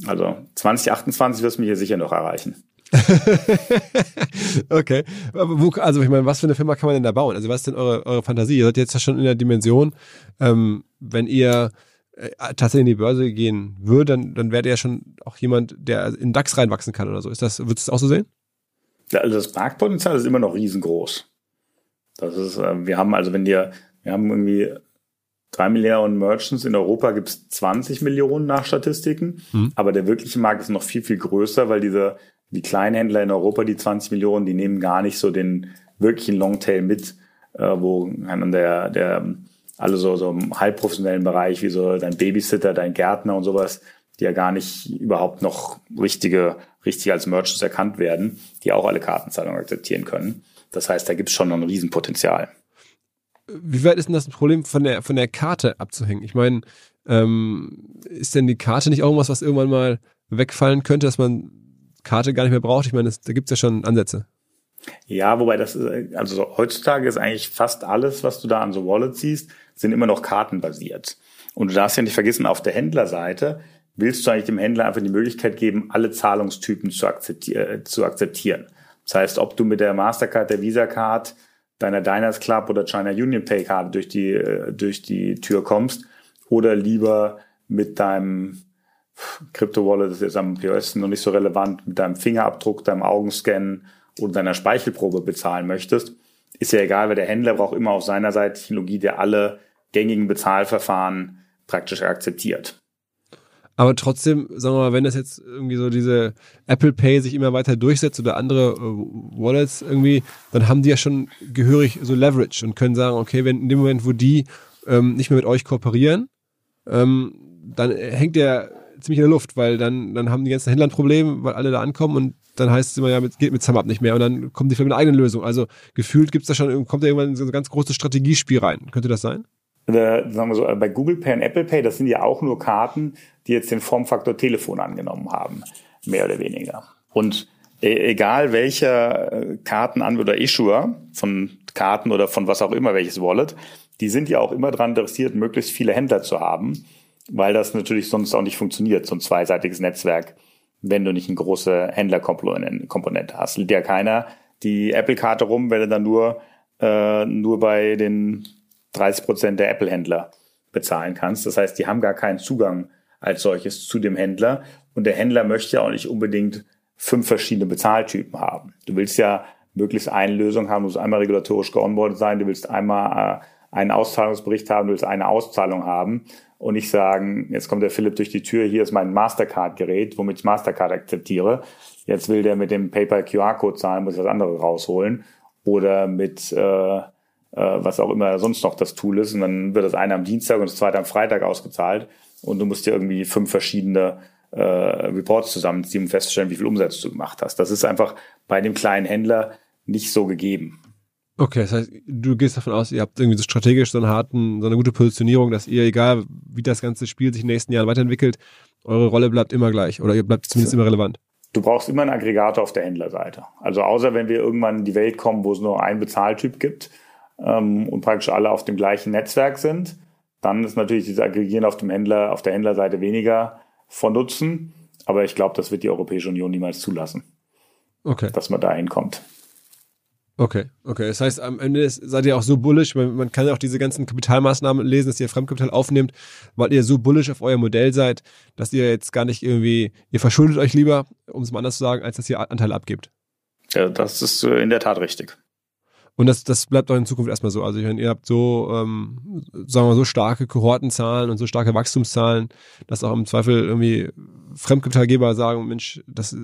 Also 2028 wirst du mich hier sicher noch erreichen. <laughs> okay. Wo, also ich meine, was für eine Firma kann man denn da bauen? Also was ist denn eure, eure Fantasie? Ihr seid jetzt ja schon in der Dimension, ähm, wenn ihr äh, tatsächlich in die Börse gehen würde, dann, dann wäre ihr ja schon auch jemand, der in DAX reinwachsen kann oder so. Ist das, würdest du das auch so sehen? also das Marktpotenzial ist immer noch riesengroß. Das ist, äh, wir haben also, wenn dir, wir haben irgendwie drei Millionen Merchants in Europa gibt es 20 Millionen nach Statistiken, mhm. aber der wirkliche Markt ist noch viel, viel größer, weil diese, die Kleinhändler in Europa, die 20 Millionen, die nehmen gar nicht so den wirklichen Longtail mit, äh, wo der, der, alle so, so im halbprofessionellen Bereich, wie so dein Babysitter, dein Gärtner und sowas, die ja gar nicht überhaupt noch richtige, richtig als Merchants erkannt werden, die auch alle Kartenzahlungen akzeptieren können. Das heißt, da gibt es schon noch ein Riesenpotenzial. Wie weit ist denn das Problem von der, von der Karte abzuhängen? Ich meine, ähm, ist denn die Karte nicht irgendwas, was irgendwann mal wegfallen könnte, dass man Karte gar nicht mehr braucht? Ich meine, das, da gibt es ja schon Ansätze. Ja, wobei das, ist, also heutzutage ist eigentlich fast alles, was du da an so Wallets siehst, sind immer noch kartenbasiert. Und du darfst ja nicht vergessen, auf der Händlerseite willst du eigentlich dem Händler einfach die Möglichkeit geben, alle Zahlungstypen zu, äh, zu akzeptieren. Das heißt, ob du mit der Mastercard, der Visa Card, deiner Diners Club oder China Union Pay Karte durch die, äh, durch die Tür kommst oder lieber mit deinem Crypto Wallet, das ist jetzt am POS noch nicht so relevant, mit deinem Fingerabdruck, deinem Augenscan oder deiner Speichelprobe bezahlen möchtest, ist ja egal, weil der Händler braucht immer auf seiner Seite Technologie, der alle gängigen Bezahlverfahren praktisch akzeptiert. Aber trotzdem, sagen wir mal, wenn das jetzt irgendwie so diese Apple Pay sich immer weiter durchsetzt oder andere äh, Wallets irgendwie, dann haben die ja schon gehörig so Leverage und können sagen, okay, wenn in dem Moment, wo die ähm, nicht mehr mit euch kooperieren, ähm, dann hängt der ziemlich in der Luft, weil dann, dann haben die ganzen Händler ein Problem, weil alle da ankommen und dann heißt es immer, ja, mit, geht mit SumUp nicht mehr und dann kommen die vielleicht mit einer eigenen Lösung. Also gefühlt gibt's da schon, kommt da irgendwann so ein ganz großes Strategiespiel rein. Könnte das sein? Äh, sagen wir so, bei Google Pay und Apple Pay, das sind ja auch nur Karten, die jetzt den Formfaktor Telefon angenommen haben, mehr oder weniger. Und e egal welcher äh, Kartenanbieter Issuer von Karten oder von was auch immer, welches Wallet, die sind ja auch immer daran interessiert, möglichst viele Händler zu haben, weil das natürlich sonst auch nicht funktioniert, so ein zweiseitiges Netzwerk, wenn du nicht eine große Händlerkomponente hast. Liegt ja keiner die Apple-Karte rum, wenn du dann nur, äh, nur bei den 30 Prozent der Apple-Händler bezahlen kannst. Das heißt, die haben gar keinen Zugang als solches zu dem Händler. Und der Händler möchte ja auch nicht unbedingt fünf verschiedene Bezahltypen haben. Du willst ja möglichst eine Lösung haben, du musst einmal regulatorisch geonboardet sein, du willst einmal äh, einen Auszahlungsbericht haben, du willst eine Auszahlung haben und nicht sagen, jetzt kommt der Philipp durch die Tür, hier ist mein Mastercard-Gerät, womit ich Mastercard akzeptiere. Jetzt will der mit dem PayPal QR-Code zahlen, muss ich was anderes rausholen. Oder mit äh, was auch immer sonst noch das Tool ist. Und dann wird das eine am Dienstag und das zweite am Freitag ausgezahlt. Und du musst dir irgendwie fünf verschiedene äh, Reports zusammenziehen, um festzustellen, wie viel Umsatz du gemacht hast. Das ist einfach bei dem kleinen Händler nicht so gegeben. Okay, das heißt, du gehst davon aus, ihr habt irgendwie so strategisch so, einen harten, so eine gute Positionierung, dass ihr, egal wie das ganze Spiel sich in den nächsten Jahren weiterentwickelt, eure Rolle bleibt immer gleich oder ihr bleibt zumindest immer relevant. Du brauchst immer einen Aggregator auf der Händlerseite. Also außer wenn wir irgendwann in die Welt kommen, wo es nur einen Bezahltyp gibt ähm, und praktisch alle auf dem gleichen Netzwerk sind, dann ist natürlich dieses Aggregieren auf dem Händler, auf der Händlerseite weniger von Nutzen. Aber ich glaube, das wird die Europäische Union niemals zulassen. Okay. Dass man da hinkommt. Okay, okay. Das heißt, am Ende seid ihr auch so bullish, man, man kann ja auch diese ganzen Kapitalmaßnahmen lesen, dass ihr Fremdkapital aufnehmt, weil ihr so bullish auf euer Modell seid, dass ihr jetzt gar nicht irgendwie, ihr verschuldet euch lieber, um es mal anders zu sagen, als dass ihr Anteile abgebt. Ja, das ist äh, in der Tat richtig. Und das, das bleibt auch in Zukunft erstmal so. Also ich meine, ihr habt so, ähm, sagen wir so starke Kohortenzahlen und so starke Wachstumszahlen, dass auch im Zweifel irgendwie Fremdkapitalgeber sagen, Mensch, das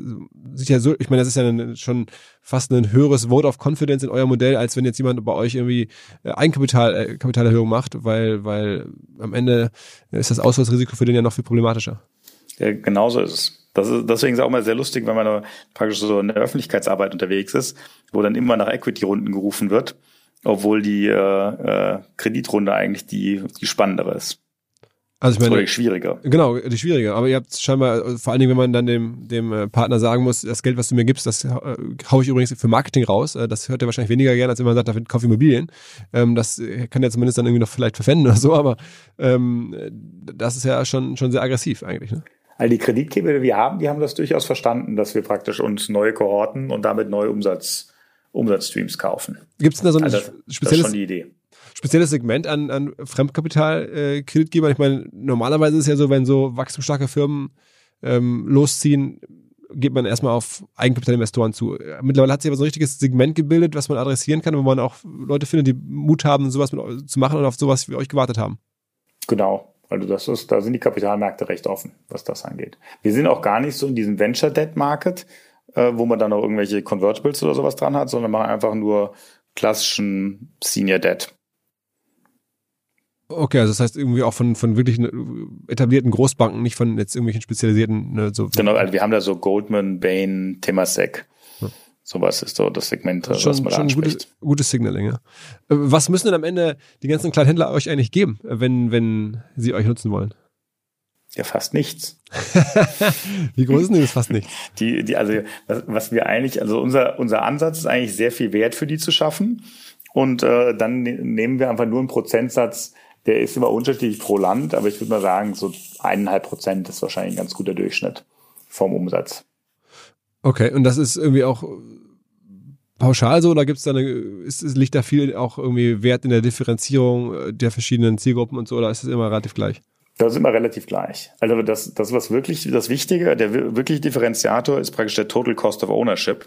sieht ja so, ich meine, das ist ja eine, schon fast ein höheres Vote of Confidence in euer Modell, als wenn jetzt jemand bei euch irgendwie äh, Eigenkapital, äh, Kapitalerhöhung macht, weil, weil am Ende ist das Ausfallsrisiko für den ja noch viel problematischer. Ja, genauso ist es. Das ist, deswegen ist es auch mal sehr lustig, wenn man praktisch so in der Öffentlichkeitsarbeit unterwegs ist, wo dann immer nach Equity-Runden gerufen wird, obwohl die äh, äh, Kreditrunde eigentlich die, die spannendere ist. Also ich meine, Oder die schwieriger. Genau, die schwieriger. Aber ihr habt scheinbar, vor allen Dingen, wenn man dann dem, dem äh, Partner sagen muss, das Geld, was du mir gibst, das äh, hau ich übrigens für Marketing raus. Äh, das hört er wahrscheinlich weniger gern, als wenn man sagt, dafür kaufe ich Immobilien. Ähm, das kann er zumindest dann irgendwie noch vielleicht verpfänden oder so, aber ähm, das ist ja schon, schon sehr aggressiv eigentlich. Ne? All die Kreditgeber, die wir haben, die haben das durchaus verstanden, dass wir praktisch uns neue Kohorten und damit neue Umsatz, Umsatzstreams kaufen. Gibt es da so ein also, spezielles, spezielles Segment an, an Fremdkapitalkreditgebern? Äh, ich meine, normalerweise ist es ja so, wenn so wachstumsstarke Firmen ähm, losziehen, geht man erstmal auf Eigenkapitalinvestoren zu. Mittlerweile hat sich aber so ein richtiges Segment gebildet, was man adressieren kann, wo man auch Leute findet, die Mut haben, sowas mit, zu machen und auf sowas wie euch gewartet haben. Genau. Also das ist, da sind die Kapitalmärkte recht offen, was das angeht. Wir sind auch gar nicht so in diesem Venture Debt Market, äh, wo man dann auch irgendwelche Convertibles oder sowas dran hat, sondern machen einfach nur klassischen Senior Debt. Okay, also das heißt irgendwie auch von, von wirklich etablierten Großbanken, nicht von jetzt irgendwelchen spezialisierten. Ne, so genau, also wir haben da so Goldman, Bain, Temasek. Sowas ist so das Segment, schon, was man schon anspricht. Gutes, gutes Signaling, ja. Äh, was müssen denn am Ende die ganzen kleinen Händler euch eigentlich geben, wenn, wenn sie euch nutzen wollen? Ja, fast nichts. <laughs> Wie groß ist denn das fast nichts? <laughs> Die, die, also, was, was wir eigentlich, also unser, unser Ansatz ist eigentlich sehr viel Wert für die zu schaffen. Und äh, dann ne, nehmen wir einfach nur einen Prozentsatz, der ist immer unterschiedlich pro Land, aber ich würde mal sagen, so eineinhalb Prozent ist wahrscheinlich ein ganz guter Durchschnitt vom Umsatz. Okay, und das ist irgendwie auch pauschal so oder gibt es da eine, ist, liegt da viel auch irgendwie Wert in der Differenzierung äh, der verschiedenen Zielgruppen und so oder ist es immer relativ gleich? Das ist immer relativ gleich. Also das, das was wirklich das Wichtige, der wirkliche Differenziator ist praktisch der Total Cost of Ownership,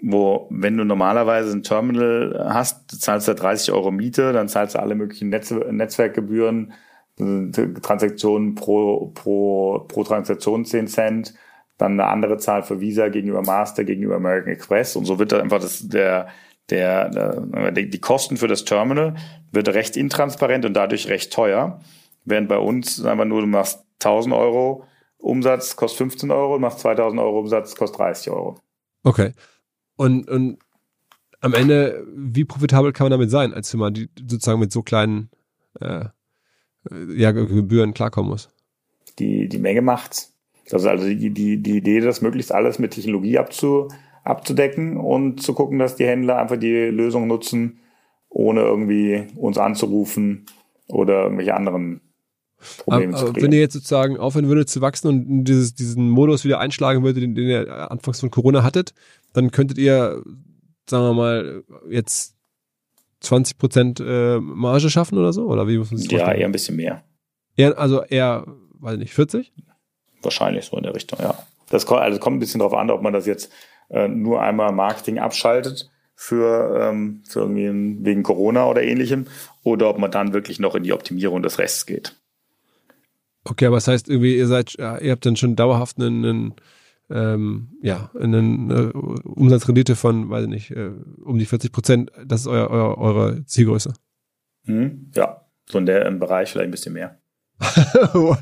wo wenn du normalerweise ein Terminal hast, du zahlst da 30 Euro Miete, dann zahlst du alle möglichen Netz, Netzwerkgebühren, äh, Transaktionen pro pro pro Transaktion 10 Cent dann eine andere Zahl für Visa gegenüber Master, gegenüber American Express und so wird da einfach das, der, der, der, die Kosten für das Terminal wird recht intransparent und dadurch recht teuer. Während bei uns einfach nur, du machst 1000 Euro Umsatz, kostet 15 Euro, du machst 2000 Euro Umsatz, kostet 30 Euro. Okay. Und, und am Ende, wie profitabel kann man damit sein, als Firma, die sozusagen mit so kleinen äh, ja, Gebühren klarkommen muss? Die, die Menge macht's. Das ist also die, die, die Idee, das möglichst alles mit Technologie abzu, abzudecken und zu gucken, dass die Händler einfach die Lösung nutzen, ohne irgendwie uns anzurufen oder irgendwelche anderen Probleme aber, zu kriegen. wenn ihr jetzt sozusagen aufhören würdet zu wachsen und dieses, diesen Modus wieder einschlagen würdet, den, den ihr anfangs von Corona hattet, dann könntet ihr, sagen wir mal, jetzt 20 Prozent äh, Marge schaffen oder so? Oder wie muss man sich ja, vorstellen? eher ein bisschen mehr. Eher, also eher, weiß ich nicht, 40? Wahrscheinlich so in der Richtung, ja. Das kommt, also kommt ein bisschen darauf an, ob man das jetzt äh, nur einmal Marketing abschaltet für, ähm, für irgendwie wegen Corona oder ähnlichem oder ob man dann wirklich noch in die Optimierung des Rests geht. Okay, aber das heißt irgendwie, ihr seid, ihr habt dann schon dauerhaft einen, einen ähm, ja, einen äh, Umsatzrendite von, weiß ich nicht, äh, um die 40 Prozent. Das ist euer, euer, eure Zielgröße. Hm? Ja, so in der im Bereich vielleicht ein bisschen mehr. <laughs>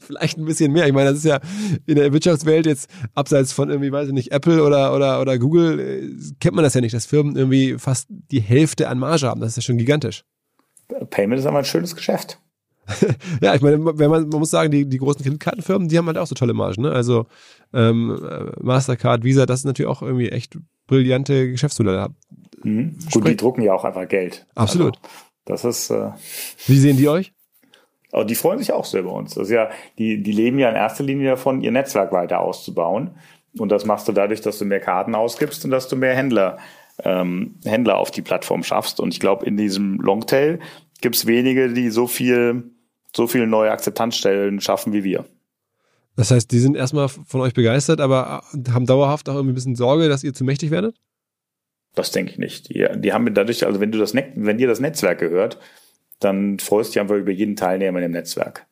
Vielleicht ein bisschen mehr. Ich meine, das ist ja in der Wirtschaftswelt jetzt abseits von irgendwie, weiß ich nicht, Apple oder, oder, oder Google, äh, kennt man das ja nicht, dass Firmen irgendwie fast die Hälfte an Marge haben. Das ist ja schon gigantisch. Payment ist aber ein schönes Geschäft. <laughs> Ja, ich meine, wenn man, man muss sagen, die, die großen Kreditkartenfirmen, die haben halt auch so tolle Margen. Ne? Also ähm, äh, Mastercard, Visa, das ist natürlich auch irgendwie echt brillante Geschäftsmodelle. Mhm. Gut, die drucken ja auch einfach Geld. Absolut. Also, das ist, äh, Wie sehen die euch? Aber die freuen sich auch sehr bei uns. Das ist ja, die, die leben ja in erster Linie davon, ihr Netzwerk weiter auszubauen. Und das machst du dadurch, dass du mehr Karten ausgibst und dass du mehr Händler, ähm, Händler auf die Plattform schaffst. Und ich glaube, in diesem Longtail gibt es wenige, die so viel, so viel neue Akzeptanzstellen schaffen wie wir. Das heißt, die sind erstmal von euch begeistert, aber äh, haben dauerhaft auch irgendwie ein bisschen Sorge, dass ihr zu mächtig werdet? Das denke ich nicht. Die, die haben dadurch, also wenn du das, wenn dir das Netzwerk gehört, dann freust du dich einfach über jeden Teilnehmer in dem Netzwerk.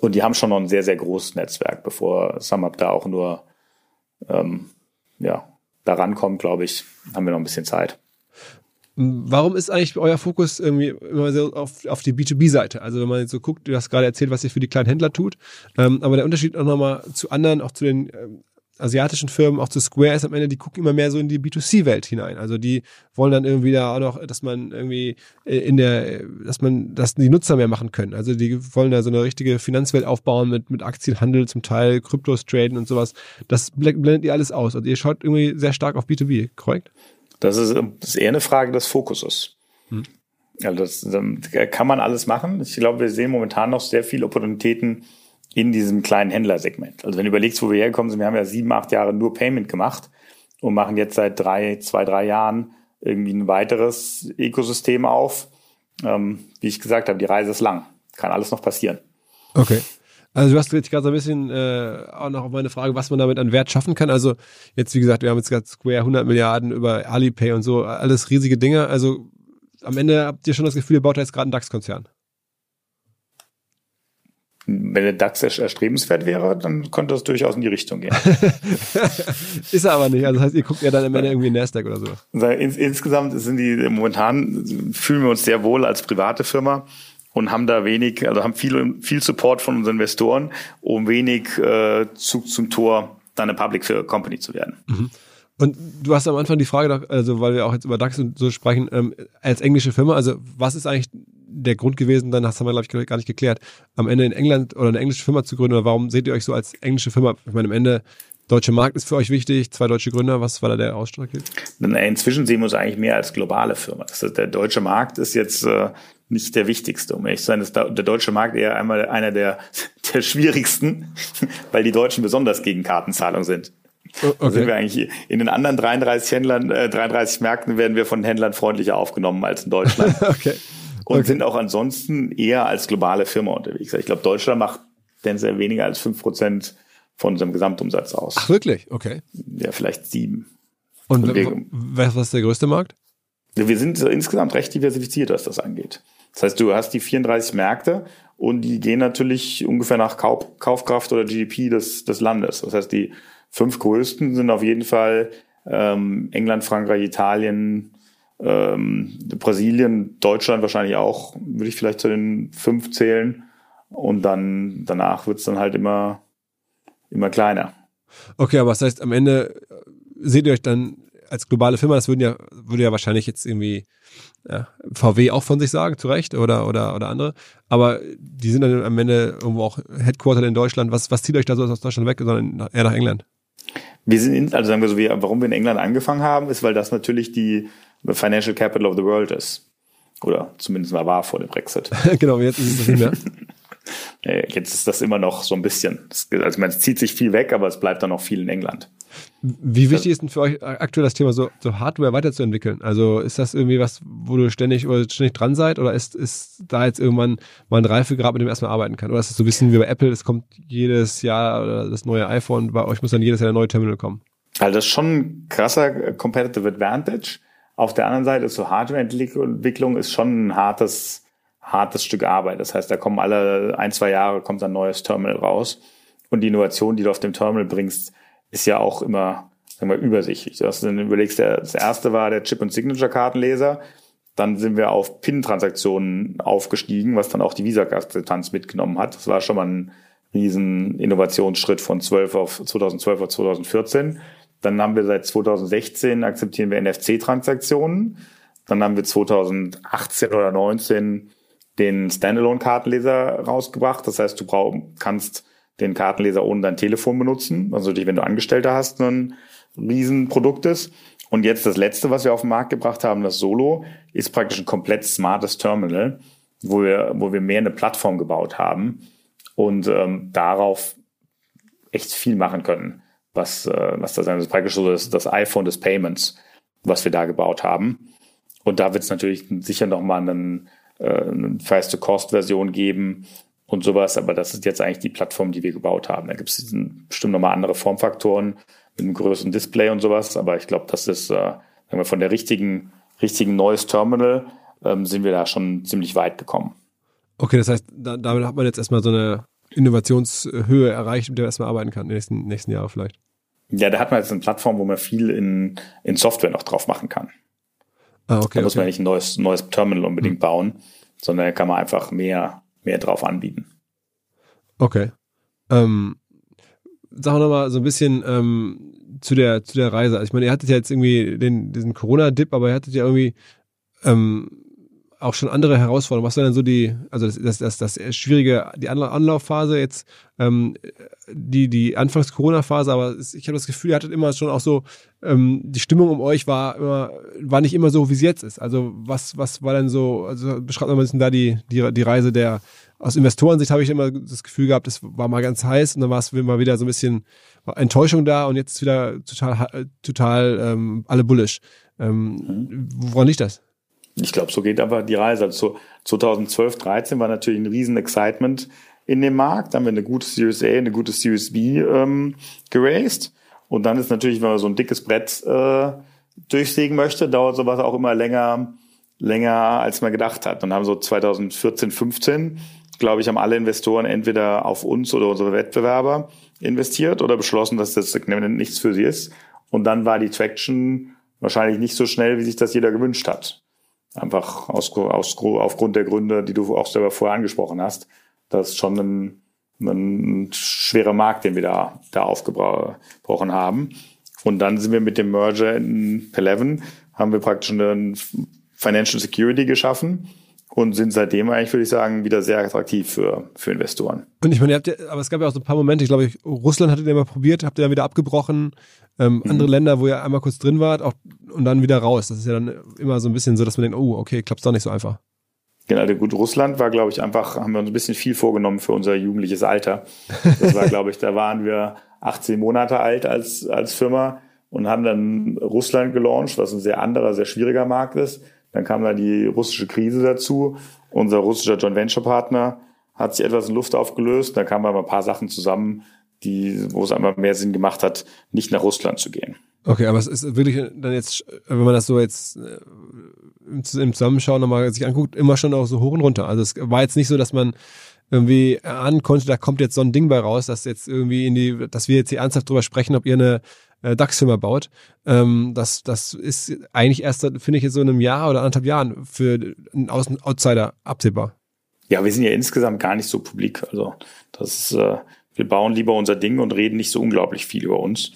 Und die haben schon noch ein sehr, sehr großes Netzwerk, bevor SumUp da auch nur, ähm, ja, da rankommt, glaube ich, haben wir noch ein bisschen Zeit. Warum ist eigentlich euer Fokus irgendwie immer so auf, auf die B2B-Seite? Also wenn man jetzt so guckt, du hast gerade erzählt, was ihr für die kleinen Händler tut, ähm, aber der Unterschied auch nochmal zu anderen, auch zu den ähm, asiatischen Firmen, auch zu Square ist am Ende, die gucken immer mehr so in die B2C-Welt hinein. Also die wollen dann irgendwie da auch noch, dass man irgendwie äh, in der, dass man, dass die Nutzer mehr machen können. Also die wollen da so eine richtige Finanzwelt aufbauen mit, mit Aktienhandel zum Teil, Kryptos traden und sowas. Das bl- blendet ihr alles aus. Also ihr schaut irgendwie sehr stark auf B2B, korrekt? Das ist, das ist eher eine Frage des Fokuses. Also das ähm, kann man alles machen. Ich glaube, wir sehen momentan noch sehr viele Opportunitäten in diesem kleinen Händlersegment. Also wenn du überlegst, wo wir hergekommen sind, wir haben ja sieben, acht Jahre nur Payment gemacht und machen jetzt seit drei, zwei, drei Jahren irgendwie ein weiteres Ökosystem auf. Ähm, wie ich gesagt habe, die Reise ist lang. Kann alles noch passieren. Okay. Also du hast jetzt gerade so ein bisschen äh, auch noch auf meine Frage, was man damit an Wert schaffen kann. Also jetzt, wie gesagt, wir haben jetzt gerade Square 100 Milliarden über Alipay und so, alles riesige Dinge. Also am Ende habt ihr schon das Gefühl, ihr baut da jetzt gerade einen DAX-Konzern. Wenn der DAX erstrebenswert wäre, dann könnte das durchaus in die Richtung gehen. <laughs> Ist er aber nicht. Also das heißt, ihr guckt ja dann am Ende irgendwie in Nasdaq oder so. Ins, insgesamt sind die momentan fühlen wir uns sehr wohl als private Firma und haben da wenig, also haben viel, viel Support von unseren Investoren, um wenig äh, Zug zum Tor, dann eine Public Company zu werden. Und du hast am Anfang die Frage, also weil wir auch jetzt über DAX und so sprechen, ähm, als englische Firma, also was ist eigentlich der Grund gewesen, dann das haben wir, glaube ich, gar nicht geklärt, am Ende in England oder eine englische Firma zu gründen oder warum seht ihr euch so als englische Firma? Ich meine, am Ende, deutscher Markt ist für euch wichtig, zwei deutsche Gründer, was war da der Ausschlag? Inzwischen sehen wir uns eigentlich mehr als globale Firma. Das heißt, der deutsche Markt ist jetzt äh, nicht der wichtigste. Um ehrlich zu sein, ist der deutsche Markt eher einmal einer der, <laughs> der schwierigsten, <laughs> weil die Deutschen besonders gegen Kartenzahlung sind. Okay. Sind wir eigentlich in den anderen 33 Händlern, äh, 33 Märkten werden wir von Händlern freundlicher aufgenommen als in Deutschland. <laughs> okay. Und Okay. sind auch ansonsten eher als globale Firma unterwegs. Ich glaube, Deutschland macht tendenziell weniger als fünf Prozent von unserem Gesamtumsatz aus. Ach, wirklich? Okay. Ja, vielleicht sieben. Und Und wir- was ist der größte Markt? Wir sind insgesamt recht diversifiziert, was das angeht. Das heißt, du hast die 34 Märkte und die gehen natürlich ungefähr nach Kauf, Kaufkraft oder GDP des, des Landes. Das heißt, die fünf größten sind auf jeden Fall ähm, England, Frankreich, Italien, ähm, Brasilien, Deutschland wahrscheinlich auch, würde ich vielleicht zu den fünf zählen. Und dann danach wird's dann halt immer, immer kleiner. Okay, aber das heißt, am Ende äh, seht ihr euch dann als globale Firma, das würden ja, würde ja wahrscheinlich jetzt irgendwie ja, VW auch von sich sagen, zu Recht, oder, oder, oder andere. Aber die sind dann am Ende irgendwo auch Headquarter in Deutschland. Was, was zieht euch da so aus Deutschland weg, sondern eher nach England? Wir sind, in, also sagen wir so, wir, warum wir in England angefangen haben, ist, weil das natürlich die Financial Capital of the World ist. Oder zumindest mal war vor dem Brexit. <laughs> genau, jetzt ist es nicht mehr. <laughs> Jetzt ist das immer noch so ein bisschen. Also man zieht sich viel weg, aber es bleibt dann noch viel in England. Wie wichtig ist denn für euch aktuell das Thema, so, so Hardware weiterzuentwickeln? Also ist das irgendwie was, wo du ständig oder ständig dran seid oder ist, ist da jetzt irgendwann mal ein Reifegrad, mit dem erstmal arbeiten kann? Oder ist es so ein bisschen wie bei Apple, es kommt jedes Jahr das neue iPhone, bei euch muss dann jedes Jahr der neue Terminal kommen? Also das ist schon ein krasser Competitive Advantage. Auf der anderen Seite ist so Hardwareentwicklung ist schon ein hartes, hartes Stück Arbeit. Das heißt, da kommen alle ein, zwei Jahre kommt ein neues Terminal raus. Und die Innovation, die du auf dem Terminal bringst, ist ja auch immer sagen wir, übersichtlich. Du hast dann überlegst, das erste war der Chip- und Signature-Kartenleser. Dann sind wir auf PIN-Transaktionen aufgestiegen, was dann auch die Visa-Akzeptanz mitgenommen hat. Das war schon mal ein riesen Innovationsschritt von 12 auf 2012 auf 2014. Dann haben wir seit 2016 akzeptieren wir NFC-Transaktionen. Dann haben wir 2018 oder 19 den Standalone-Kartenleser rausgebracht. Das heißt, du brauch, kannst den Kartenleser ohne dein Telefon benutzen. Also wenn du Angestellte hast, ein Riesenprodukt ist. Und jetzt das letzte, was wir auf den Markt gebracht haben, das Solo, ist praktisch ein komplett smartes Terminal, wo wir, wo wir mehr eine Plattform gebaut haben und ähm, darauf echt viel machen können, was, äh, was das ist. praktisch so das, das iPhone des Payments, was wir da gebaut haben. Und da wird es natürlich sicher nochmal einen, äh, eine Fast-to-Cost-Version geben, und sowas. Aber das ist jetzt eigentlich die Plattform, die wir gebaut haben. Da gibt es bestimmt nochmal andere Formfaktoren mit einem größeren Display und sowas. Aber ich glaube, das ist, äh, sagen wir, von der richtigen, richtigen neues Terminal ähm, sind wir da schon ziemlich weit gekommen. Okay, das heißt, da, damit hat man jetzt erstmal so eine Innovationshöhe erreicht, mit der man erstmal arbeiten kann, in den nächsten, nächsten Jahren vielleicht. Ja, da hat man jetzt eine Plattform, wo man viel in, in Software noch drauf machen kann. Ah, okay. Da muss okay. man nicht ein neues, neues Terminal unbedingt hm. bauen, sondern da kann man einfach mehr, mehr drauf anbieten. Okay. Ähm, sag noch mal so ein bisschen ähm, zu der zu der Reise. Also ich meine, ihr hattet ja jetzt irgendwie den diesen Corona-Dip, aber ihr hattet ja irgendwie ähm, auch schon andere Herausforderungen. Was war denn so die, also das, das, das, das schwierige, die Anlaufphase jetzt, ähm, die, die Anfangs-Corona-Phase, aber ich habe das Gefühl, ihr hattet immer schon auch so, ähm, die Stimmung um euch war immer, war nicht immer so, wie sie jetzt ist. Also was, was war denn so, also beschreibt mal ein bisschen da die, die, die Reise der, aus Investorensicht habe ich immer das Gefühl gehabt, es war mal ganz heiß und dann war es immer wieder so ein bisschen Enttäuschung da und jetzt ist wieder total, total ähm, alle bullish. Ähm. Woran liegt das? Ich glaube, so geht einfach die Reise. Also 2012, 13 war natürlich ein riesen Excitement in dem Markt. Da haben wir eine gute Series A, eine gute Series B ähm, geraced. Und dann ist natürlich, wenn man so ein dickes Brett äh, durchsägen möchte, dauert sowas auch immer länger, länger als man gedacht hat. Dann haben so 2014, 15, glaube ich, haben alle Investoren entweder auf uns oder unsere Wettbewerber investiert oder beschlossen, dass das nichts für sie ist. Und dann war die Traction wahrscheinlich nicht so schnell, wie sich das jeder gewünscht hat. Einfach aus, aus, aufgrund der Gründe, die du auch selber vorher angesprochen hast. Das ist schon ein, ein schwerer Markt, den wir da, da aufgebrochen haben. Und dann sind wir mit dem Merger in Eleven, haben wir praktisch eine Financial Security geschaffen und sind seitdem eigentlich, würde ich sagen, wieder sehr attraktiv für, für Investoren. Und ich meine, ihr habt ja, aber es gab ja auch so ein paar Momente, ich glaube, Russland hattet ihr mal probiert, habt ihr dann wieder abgebrochen, ähm, mhm. andere Länder, wo ihr einmal kurz drin wart auch, und dann wieder raus. Das ist ja dann immer so ein bisschen so, dass man denkt, oh, okay, klappt doch nicht so einfach. Genau, gut, Russland war, glaube ich, einfach, haben wir uns ein bisschen viel vorgenommen für unser jugendliches Alter. Das war, glaube ich, da waren wir 18 Monate alt als, als Firma und haben dann Russland gelauncht, was ein sehr anderer, sehr schwieriger Markt ist dann kam da die russische Krise dazu. Unser russischer Joint Venture Partner hat sich etwas in Luft aufgelöst. Da kamen aber ein paar Sachen zusammen, die, wo es einmal mehr Sinn gemacht hat, nicht nach Russland zu gehen. Okay, aber es ist wirklich dann jetzt, wenn man das so jetzt äh, im Zusammenschauen nochmal sich anguckt, immer schon auch so hoch und runter. Also es war jetzt nicht so, dass man irgendwie ahnen konnte, da kommt jetzt so ein Ding bei raus, dass jetzt irgendwie in die, dass wir jetzt hier ernsthaft drüber sprechen, ob ihr eine äh, DAX-Firma baut. Ähm, das, das ist eigentlich erst, finde ich, jetzt so in einem Jahr oder anderthalb Jahren für einen Außen Outsider absehbar. Ja, wir sind ja insgesamt gar nicht so publik. Also das, äh, wir bauen lieber unser Ding und reden nicht so unglaublich viel über uns.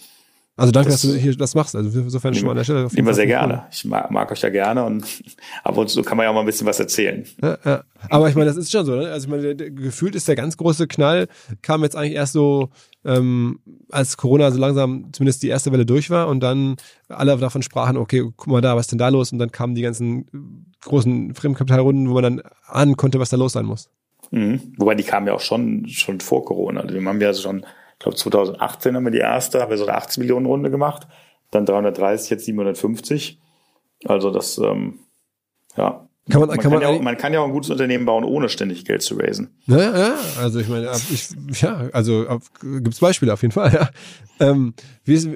Also danke, das, dass du hier das machst. Also insofern schon mal an der Stelle. Immer sehr gerne. Ich mag, mag, euch ja gerne und <laughs> ab und zu kann man ja auch mal ein bisschen was erzählen. Ja, ja. Aber ich meine, das ist schon so. Ne? Also ich meine, gefühlt ist der ganz große Knall kam jetzt eigentlich erst so, ähm, als Corona so langsam zumindest die erste Welle durch war und dann alle davon sprachen, okay, guck mal da, was ist denn da los? Und dann kamen die ganzen großen Fremdkapitalrunden, wo man dann ahnen konnte, was da los sein muss. Mhm. Wobei die kamen ja auch schon, schon vor Corona. Also wir haben ja schon, ich glaube 2018 haben wir die erste, haben wir so eine 80 Millionen Runde gemacht, dann 330, jetzt 750. Also das, ähm, ja. Kann man, Man, kann man, ja auch, man kann ja auch ein gutes Unternehmen bauen, ohne ständig Geld zu raisen. ja, ja, also ich meine, ich, ja, also auf- gibt's Beispiele auf jeden Fall, <laughs> ja. Ähm, wie ist,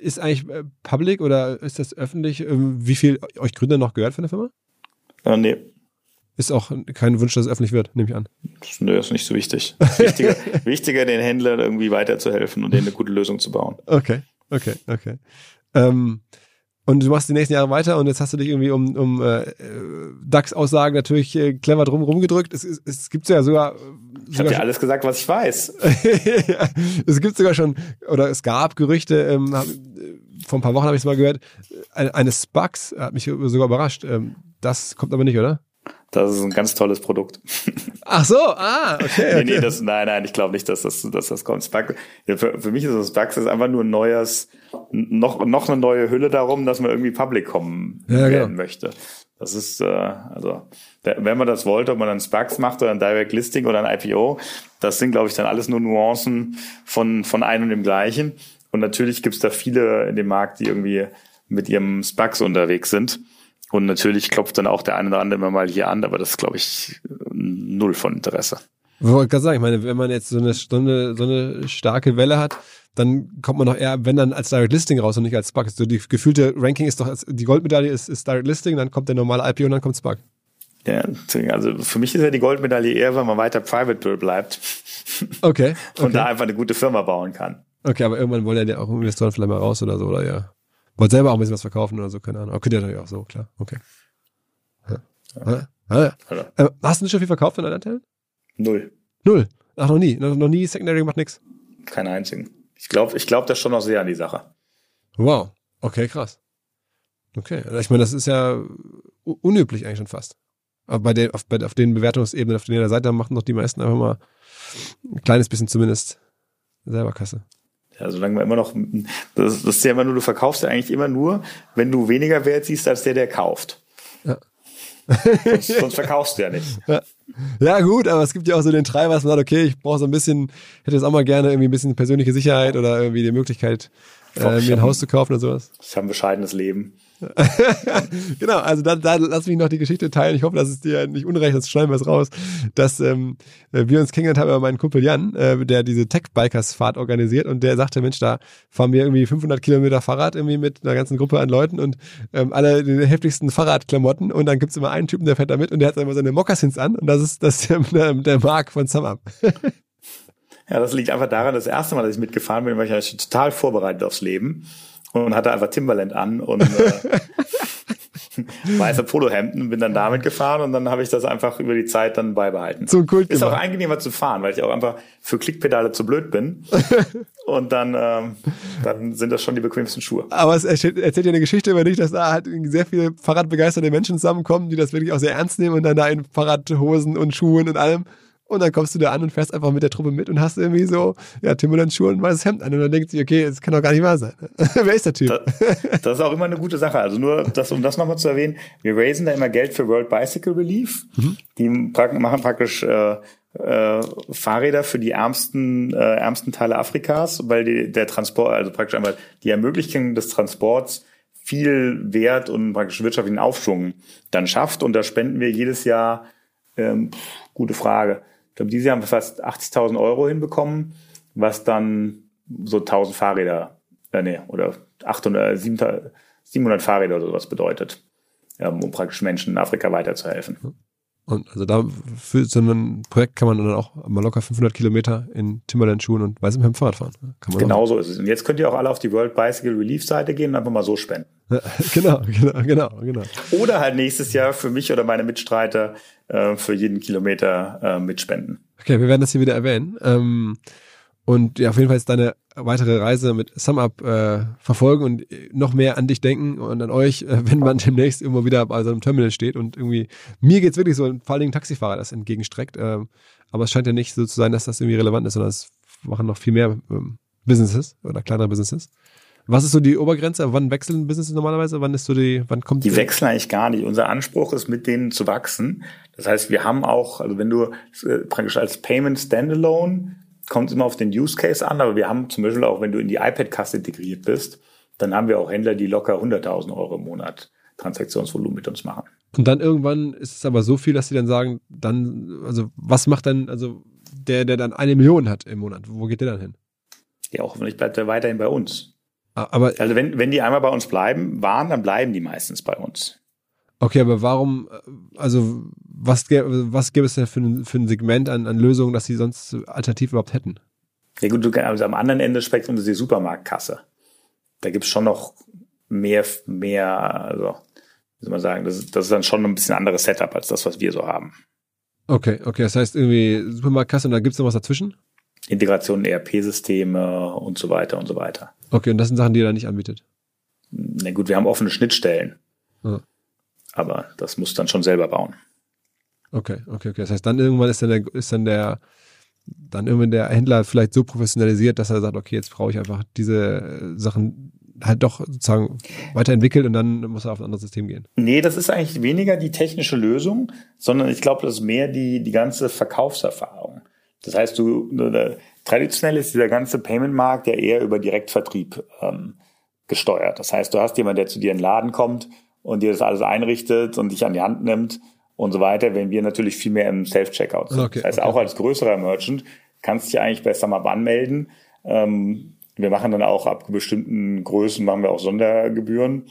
ist eigentlich äh, public oder ist das öffentlich, ähm, wie viel euch Gründer noch gehört von der Firma? Äh, nee, Ist auch kein Wunsch, dass es öffentlich wird, nehme ich an. das ist nicht so wichtig. Wichtiger, <laughs> wichtiger, den Händlern irgendwie weiterzuhelfen und denen eine gute Lösung zu bauen. Okay, okay, okay. Ähm, und du machst die nächsten Jahre weiter und jetzt hast du dich irgendwie um, um äh, äh, DAX-Aussagen natürlich äh, clever drum rumgedrückt. Es, es, es gibt ja sogar, äh, Ich habe dir alles gesagt, was ich weiß. ja, <laughs> es gibt sogar schon, oder es gab Gerüchte, ähm, hab, äh, vor ein paar Wochen habe ich es mal gehört, eine, Spugs, hat mich sogar überrascht. Ähm, das kommt aber nicht, oder? Das ist ein ganz tolles Produkt. Ach so, ah, okay. Nee, nee, das, nein, nein, ich glaube nicht, dass das, dass das kommt. Ja, für, für mich ist das ist einfach nur ein neues, noch, noch eine neue Hülle darum, dass man irgendwie public kommen Ja, werden genau. möchte. Das ist, äh, also, wenn man das wollte, ob man dann Spugs macht oder ein Direct Listing oder ein IPO, das sind, glaube ich, dann alles nur Nuancen von, von einem und dem gleichen. Und natürlich gibt's da viele in dem Markt, die irgendwie mit ihrem Spugs unterwegs sind. Und natürlich klopft dann auch der eine oder andere immer mal hier an, aber das ist, glaube ich, null von Interesse. Ich wollte gerade sagen, ich meine, wenn man jetzt so eine, so eine, so eine starke Welle hat, dann kommt man noch eher, wenn dann als Direct Listing raus und nicht als Spug. So die gefühlte Ranking ist doch, als- die Goldmedaille ist, ist Direct Listing, dann kommt der normale IPO und dann kommt Spug. Ja, also für mich ist ja die Goldmedaille eher, wenn man weiter Private bleibt Okay. <laughs> und okay. da einfach eine gute Firma bauen kann. Okay, aber irgendwann wollen ja auch Investoren vielleicht mal raus oder so, oder ja. Wollt selber auch ein bisschen was verkaufen oder so, keine Ahnung. Aber könnt ihr natürlich auch so, klar. Okay. Ja. Ja. Ja. Äh, hast du nicht schon viel verkauft von deinen Anteilen? null. Null. Ach, noch nie. Noch, noch nie Secondary gemacht nix. Keinen einzigen. Ich glaube ich glaub das schon noch sehr an die Sache. Wow. Okay, krass. Okay. Ich meine, das ist ja unüblich eigentlich schon fast. Aber bei den, auf, bei, auf den Bewertungsebenen, auf denen ihr seid, da machen doch die meisten einfach mal ein kleines bisschen zumindest selber Kasse. Ja, solange man immer noch, das, das ist ja immer nur, du verkaufst ja eigentlich immer nur, wenn du weniger Wert siehst als der, der kauft. Ja. sonst, sonst verkaufst du ja nicht. Ja, gut, aber es gibt ja auch so den Treiber, dass man sagt, okay, ich brauche so ein bisschen, hätte jetzt auch mal gerne irgendwie ein bisschen persönliche Sicherheit oder irgendwie die Möglichkeit, äh, mir ein Haus zu kaufen oder sowas. Ich habe ein bescheidenes Leben. <laughs> genau, also da, da lass mich noch die Geschichte teilen. Ich hoffe, dass es dir nicht unrecht ist, schneiden wir es raus, dass ähm, wir uns kennengelernt haben über meinen Kumpel Jan, äh, der diese Tech-Bikers-Fahrt organisiert und der sagte, Mensch, da fahren wir irgendwie 500 Kilometer Fahrrad irgendwie mit einer ganzen Gruppe an Leuten und ähm, alle die heftigsten Fahrradklamotten und dann gibt's immer einen Typen, der fährt da mit und der hat immer seine Moccasins an und das ist das ist der, der Mark von SumUp. <laughs> Ja, das liegt einfach daran, das erste Mal, dass ich mitgefahren bin, war ich total vorbereitet aufs Leben und hatte einfach Timberland an und äh, <laughs> weiße Polohemden und bin dann damit gefahren und dann habe ich das einfach über die Zeit dann beibehalten. Zum Kult Ist auch angenehmer zu fahren, weil ich auch einfach für Klickpedale zu blöd bin. <laughs> und dann, ähm, dann sind das schon die bequemsten Schuhe. Aber es erzählt, erzählt ja eine Geschichte über dich, dass da halt sehr viele fahrradbegeisterte Menschen zusammenkommen, die das wirklich auch sehr ernst nehmen und dann da in Fahrradhosen und Schuhen und allem. Und dann kommst du da an und fährst einfach mit der Truppe mit und hast irgendwie so, ja, Timberland-Schuhe und ein weißes Hemd an. Und dann denkt sich, okay, das kann doch gar nicht wahr sein. <laughs> Wer ist der Typ? Das, das ist auch immer eine gute Sache. Also nur, das, um das nochmal zu erwähnen, wir raisen da immer Geld für World Bicycle Relief. Die prak- machen praktisch äh, äh, Fahrräder für die ärmsten, äh, ärmsten Teile Afrikas, weil die, der Transport, also praktisch einmal die Ermöglichung des Transports viel Wert und praktisch wirtschaftlichen Aufschwung dann schafft. Und da spenden wir jedes Jahr, ähm, gute Frage. Ich glaube, dieses Jahr haben wir fast 80.000 Euro hinbekommen, was dann so 1000 Fahrräder, äh, nee, oder 800, 700, 700 Fahrräder oder sowas bedeutet, ähm, um praktisch Menschen in Afrika weiterzuhelfen. Und also da für so ein Projekt kann man dann auch mal locker 500 Kilometer in Timberland-Schuhen und weißem Hemd Fahrrad fahren. Kann man Genau so ist es. Und jetzt könnt ihr auch alle auf die World Bicycle Relief Seite gehen und einfach mal so spenden. <laughs> Genau, genau, genau, genau. Oder halt nächstes Jahr für mich oder meine Mitstreiter äh, für jeden Kilometer äh, mitspenden. Okay, wir werden das hier wieder erwähnen. Ähm, und ja, auf jeden Fall ist deine weitere Reise mit SumUp äh, verfolgen und äh, noch mehr an dich denken und an euch, äh, wenn man demnächst irgendwo wieder bei so einem Terminal steht und irgendwie, mir geht's wirklich so, vor allen Dingen Taxifahrer das entgegenstreckt. Ähm, aber es scheint ja nicht so zu sein, dass das irgendwie relevant ist, sondern es machen noch viel mehr ähm, Businesses oder kleinere Businesses. Was ist so die Obergrenze? Wann wechseln Business normalerweise? Wann ist so die, wann kommt die? wechseln eigentlich gar nicht. Unser Anspruch ist, mit denen zu wachsen. Das heißt, wir haben auch, also wenn du äh, praktisch als Payment Standalone kommt immer auf den Use Case an, aber wir haben zum Beispiel auch, wenn du in die iPad-Kasse integriert bist, dann haben wir auch Händler, die locker 100.000 Euro im Monat Transaktionsvolumen mit uns machen. Und dann irgendwann ist es aber so viel, dass sie dann sagen, dann, also was macht dann, also der, der dann eine Million hat im Monat, wo geht der dann hin? Ja, hoffentlich bleibt er weiterhin bei uns. Aber, also wenn, wenn die einmal bei uns bleiben, waren, dann bleiben die meistens bei uns. Okay, aber warum, also was, was gäbe es denn für ein, für ein Segment an, an Lösungen, dass sie sonst alternativ überhaupt hätten? Ja gut, du, also am anderen Ende des Spektrums ist die Supermarktkasse. Da gibt's schon noch mehr, mehr, also wie soll man sagen, das ist, das ist dann schon ein bisschen anderes Setup als das, was wir so haben. Okay, okay, das heißt irgendwie Supermarktkasse und da gibt's noch was dazwischen? Integration ERP-Systeme und so weiter und so weiter. Okay, und das sind Sachen, die ihr da nicht anbietet? Na gut, wir haben offene Schnittstellen. Ja. Aber das muss dann schon selber bauen. Okay, okay, okay. Das heißt, dann irgendwann ist dann der, ist dann der, dann irgendwann der Händler vielleicht so professionalisiert, dass er sagt, okay, jetzt brauche ich einfach diese Sachen halt doch sozusagen weiterentwickelt und dann muss er auf ein anderes System gehen. Nee, das ist eigentlich weniger die technische Lösung, sondern ich glaube, das ist mehr die, die ganze Verkaufserfahrung. Das heißt, du, traditionell ist dieser ganze Payment-Markt ja eher über Direktvertrieb ähm, gesteuert. Das heißt, du hast jemanden, der zu dir in den Laden kommt und dir das alles einrichtet und dich an die Hand nimmt und so weiter, wenn wir natürlich viel mehr im Self-Checkout sind. Okay, das heißt, okay. auch als größerer Merchant kannst du dich eigentlich besser mal anmelden. Ähm, wir machen dann auch ab bestimmten Größen machen wir auch Sondergebühren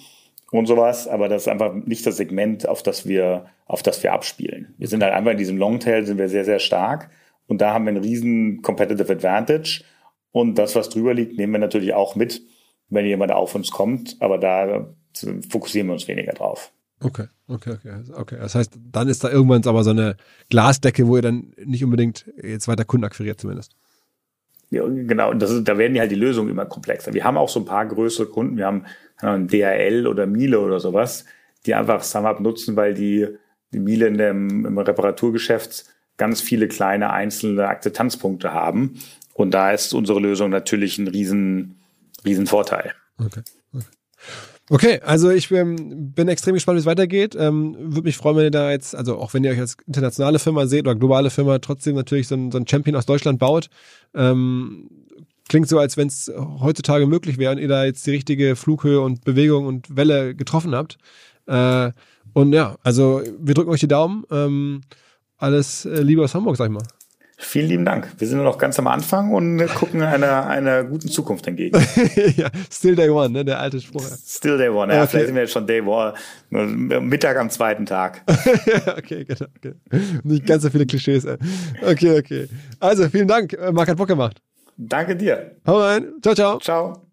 und sowas, aber das ist einfach nicht das Segment, auf das wir, auf das wir abspielen. Wir sind halt einfach in diesem Longtail sind wir sehr, sehr stark und da haben wir einen riesen Competitive Advantage und das, was drüber liegt, nehmen wir natürlich auch mit, wenn jemand auf uns kommt, aber da fokussieren wir uns weniger drauf. Okay, okay, okay, okay. Das heißt, dann ist da irgendwann aber so eine Glasdecke, wo ihr dann nicht unbedingt jetzt weiter Kunden akquiriert zumindest. Ja, genau, und das ist, da werden die halt die Lösungen immer komplexer. Wir haben auch so ein paar größere Kunden, wir haben ein DHL oder Miele oder sowas, die einfach SumUp nutzen, weil die, die Miele in dem, im Reparaturgeschäft ganz viele kleine einzelne Akzeptanzpunkte haben. Und da ist unsere Lösung natürlich ein riesen, riesen Vorteil. Okay. okay. Also ich bin, bin extrem gespannt, wie es weitergeht. Ähm, Würde mich freuen, wenn ihr da jetzt, also auch wenn ihr euch als internationale Firma seht oder globale Firma, trotzdem natürlich so ein, so ein Champion aus Deutschland baut. Ähm, klingt so, als wenn es heutzutage möglich wäre und ihr da jetzt die richtige Flughöhe und Bewegung und Welle getroffen habt. Äh, und ja, also wir drücken euch die Daumen. Ähm, alles äh, Liebe aus Hamburg, sag ich mal. Vielen lieben Dank. Wir sind noch ganz am Anfang und gucken einer, einer guten Zukunft entgegen. <laughs> ja, still day one, ne? Der alte Spruch. Still day one, ja. Okay. Vielleicht sind wir jetzt schon day one. Mittag am zweiten Tag. <laughs> okay, genau. Okay. Nicht ganz so viele Klischees, ey. Okay, okay. Also, vielen Dank. Marc hat Bock gemacht. Danke dir. Hau rein. Ciao, ciao. Ciao.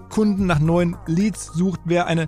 Kunden, nach neuen Leads sucht, wer eine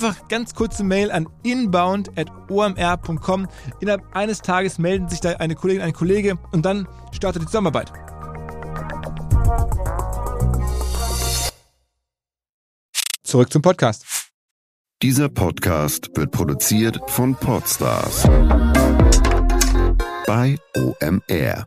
Einfach ganz kurze Mail an inbound.omr.com. Innerhalb eines Tages melden sich da eine Kollegin, ein Kollege und dann startet die Zusammenarbeit. Zurück zum Podcast. Dieser Podcast wird produziert von Podstars bei OMR.